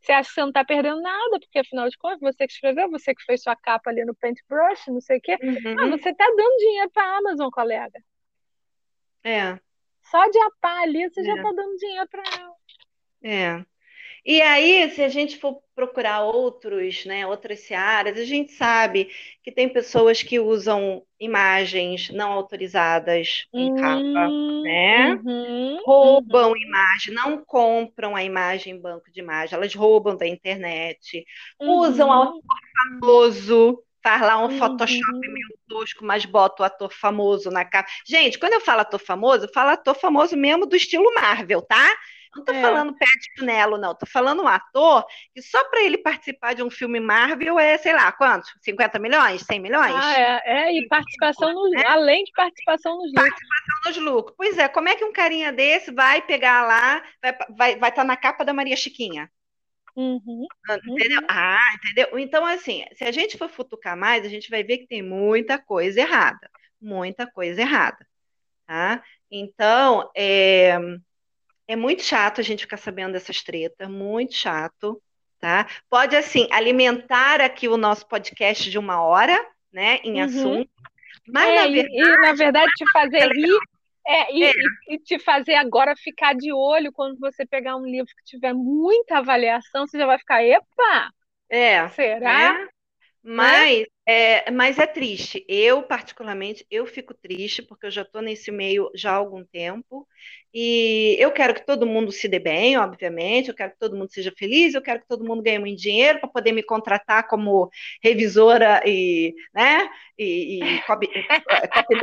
Você acha que você não está perdendo nada, porque afinal de contas, você que escreveu, você que fez sua capa ali no Paintbrush, não sei o quê. Uhum. Ah, você está dando dinheiro para a Amazon, colega. É. Só de apar ali, você é. já está dando dinheiro para ela. É. E aí, se a gente for procurar outros, né, outras searas, a gente sabe que tem pessoas que usam imagens não autorizadas em uhum, capa, né? Uhum, roubam uhum. imagem, não compram a imagem em banco de imagem, elas roubam da internet, usam uhum. autor famoso, faz lá um Photoshop uhum. meio tosco, mas bota o ator famoso na capa. Gente, quando eu falo ator famoso, eu falo ator famoso mesmo do estilo Marvel, tá? Não tô é. falando pé de chinelo, não. Tô falando um ator que só para ele participar de um filme Marvel é, sei lá, quanto? 50 milhões? 100 milhões? Ah, é. é e participação nos né? além de participação nos lucros. Participação nos lucros. Pois é, como é que um carinha desse vai pegar lá, vai estar vai, vai tá na capa da Maria Chiquinha? Uhum, entendeu? Uhum. Ah, entendeu? Então, assim, se a gente for futucar mais, a gente vai ver que tem muita coisa errada. Muita coisa errada. Tá? Então, é, é muito chato a gente ficar sabendo dessas tretas, muito chato, tá? Pode, assim, alimentar aqui o nosso podcast de uma hora, né, em uhum. assunto, mas é, na verdade... E, na verdade, te fazer rir, é, e, é. e, te fazer agora ficar de olho quando você pegar um livro que tiver muita avaliação, você já vai ficar, epa! É. Será? É. Mas é, mas é triste. Eu, particularmente, eu fico triste porque eu já estou nesse meio já há algum tempo e eu quero que todo mundo se dê bem, obviamente. Eu quero que todo mundo seja feliz. Eu quero que todo mundo ganhe muito dinheiro para poder me contratar como revisora e, né, e, e copy,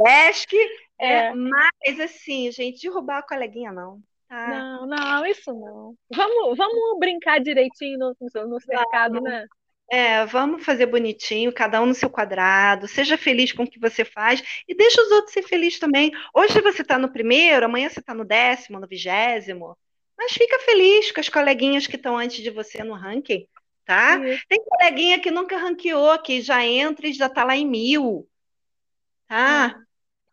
desk. É. é, mas assim, gente, derrubar a coleguinha não. Tá? Não, não, isso não. Vamos, vamos brincar direitinho no, no cercado, não. né? É, vamos fazer bonitinho, cada um no seu quadrado, seja feliz com o que você faz e deixa os outros ser felizes também. Hoje você está no primeiro, amanhã você está no décimo, no vigésimo, mas fica feliz com as coleguinhas que estão antes de você no ranking, tá? Tem coleguinha que nunca ranqueou, que já entra e já está lá em mil, tá?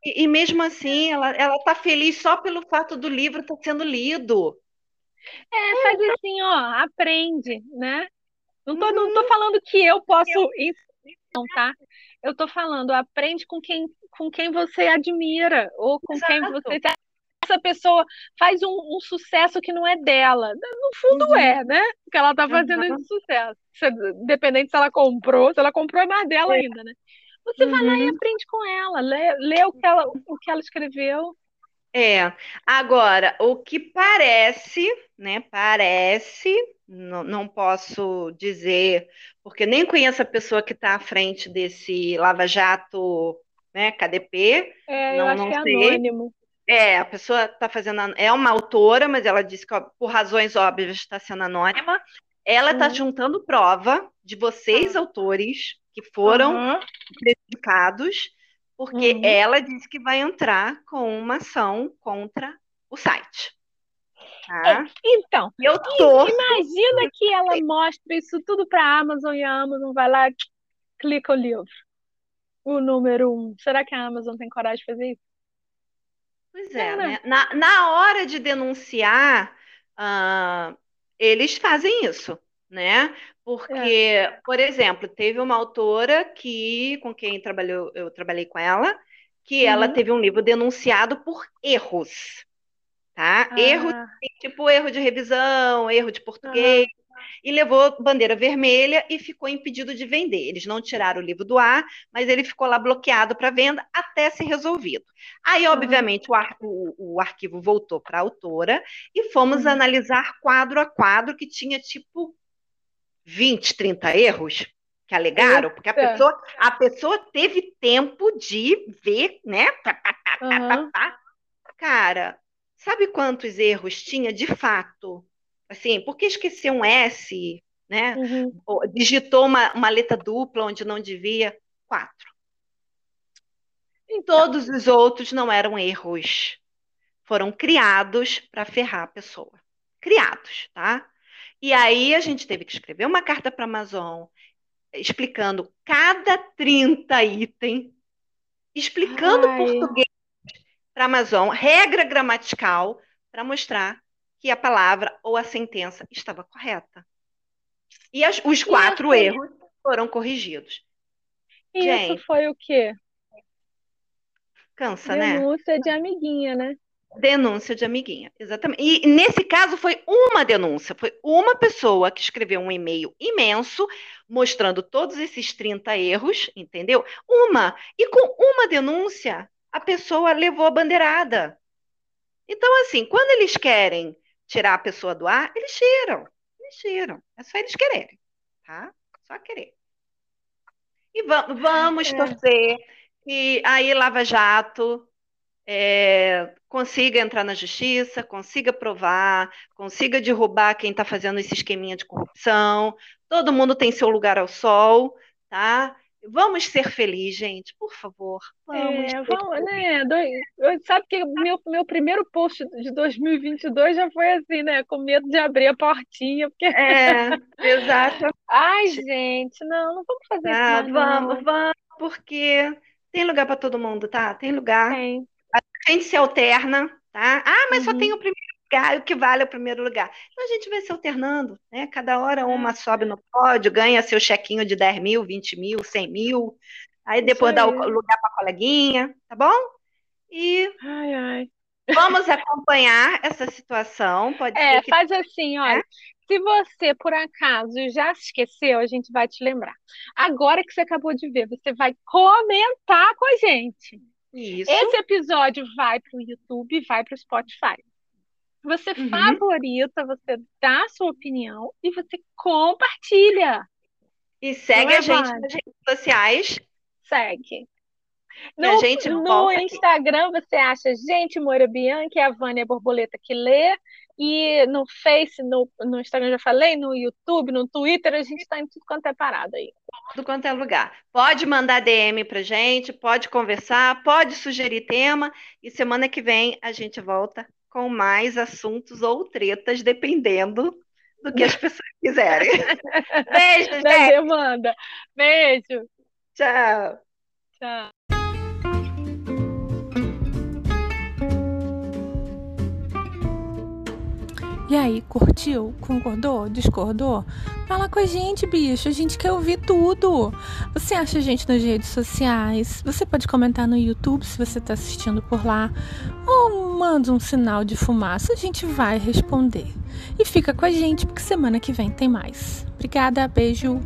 E, e, mesmo assim, ela, ela tá feliz só pelo fato do livro estar tá sendo lido. É, faz assim, ó, aprende, né? Não tô, não tô falando que eu posso não, tá? Eu tô falando, aprende com quem, com quem você admira, ou com Exato. quem você. Essa pessoa faz um, um, sucesso que não é dela. No fundo uhum. é, né? Que ela tá fazendo uhum. esse sucesso. Dependente se ela comprou, se ela comprou é mais dela é. ainda, né? Você uhum. vai lá e uhum. aprende com ela, lê, lê o, que ela, o que ela escreveu. É. Agora, o que parece, né? Parece não, não posso dizer, porque nem conheço a pessoa que está à frente desse Lava Jato, né, KDP. É, não, eu acho não que é sei. anônimo. É, a pessoa está fazendo. É uma autora, mas ela disse que, por razões óbvias, está sendo anônima. Ela está Uhum. juntando prova de vocês, autores, que foram Aham. prejudicados, porque Uhum. ela disse que vai entrar com uma ação contra o site. Tá? Então, E eu tô. imagina que ela mostra isso tudo para a Amazon e a Amazon vai lá clica o livro. O número um. Será que a Amazon tem coragem de fazer isso? Pois é, É, né? Na, na hora de denunciar, ah, eles fazem isso, né? Porque, por exemplo, teve uma autora que, com quem trabalhou, eu trabalhei com ela, que ela Uhum. teve um livro denunciado por erros, tá? Erros, Ah, tipo erro de revisão, erro de português, e levou bandeira vermelha e ficou impedido de vender. Eles não tiraram o livro do ar, mas ele ficou lá bloqueado para venda até ser resolvido. Aí, obviamente, o, ar- o- o arquivo voltou para a autora e fomos Uhum. analisar quadro a quadro, que tinha tipo 20, 30 erros que alegaram, porque a pessoa, a pessoa teve tempo de ver, né? Pá. Cara, sabe quantos erros tinha de fato? Assim, porque esqueceu um S, né? Uhum. Ou digitou uma, uma letra dupla onde não devia? Quatro. Então, Todos os outros não eram erros. Foram criados para ferrar a pessoa. Criados, tá? E aí a gente teve que escrever uma carta para a Amazon explicando cada 30 item, explicando Ai. português para a Amazon, regra gramatical, para mostrar que a palavra ou a sentença estava correta. E as- os quatro essa- erros foram corrigidos. Isso Gente, foi o quê? Cansa, né? Denúncia de amiguinha, né? Denúncia de amiguinha, exatamente. E nesse caso foi uma denúncia, foi uma pessoa que escreveu um e-mail imenso mostrando todos esses 30 erros, entendeu? Uma. E com uma denúncia, a pessoa levou a bandeirada. Então, assim, quando eles querem tirar a pessoa do ar, eles tiram. Eles tiram. É só eles quererem, tá? Só querer. E va- vamos É. torcer que aí Lava Jato é, consiga entrar na justiça, consiga provar, consiga derrubar quem está fazendo esse esqueminha de corrupção. Todo mundo tem seu lugar ao sol, tá? Vamos ser felizes, gente, por favor. Vamos É, vamos, né? dois- sabe que meu, meu primeiro post de 2022 já foi assim, né? Com medo de abrir a portinha, porque. É, exato. Ai, gente, não, não vamos fazer isso Ah, mais, vamos, não. vamos, porque tem lugar para todo mundo, tá? Tem lugar. Tem. A gente se alterna, tá? Ah, mas só Uhum. tem o primeiro lugar, o que vale é o primeiro lugar. Então a gente vai se alternando, né? Cada hora uma sobe no pódio, ganha seu chequinho de 10 mil, 20 mil, 100 mil. Aí depois dá o lugar para a coleguinha, tá bom? E Ai, ai. vamos acompanhar essa situação. Pode É, ser que faz assim, olha. Se você, por acaso, já se esqueceu, a gente vai te lembrar. Agora que você acabou de ver, você vai comentar com a gente. Isso. Esse episódio vai para o YouTube, vai para o Spotify. Você Uhum. favorita, você dá a sua opinião e você compartilha. E segue é, a gente nas redes sociais. Segue. E a gente no aqui. Instagram você acha gente Moura Bianchi, a Vânia Borboleta que lê. E no Face, no, no Instagram já falei, no YouTube, no Twitter, a gente está em tudo quanto é parado aí. tudo quanto é lugar. Pode mandar DM pra gente, pode conversar, pode sugerir tema e semana que vem a gente volta com mais assuntos ou tretas, dependendo do que as pessoas quiserem. Beijo, gente. demanda. Beijo. Tchau. Tchau. E aí, curtiu? Concordou? Discordou? Fala com a gente, bicho. A gente quer ouvir tudo. Você acha a gente nas redes sociais? Você pode comentar no YouTube se você está assistindo por lá. Ou manda um sinal de fumaça, a gente vai responder. E fica com a gente, porque semana que vem tem mais. Obrigada, beijo.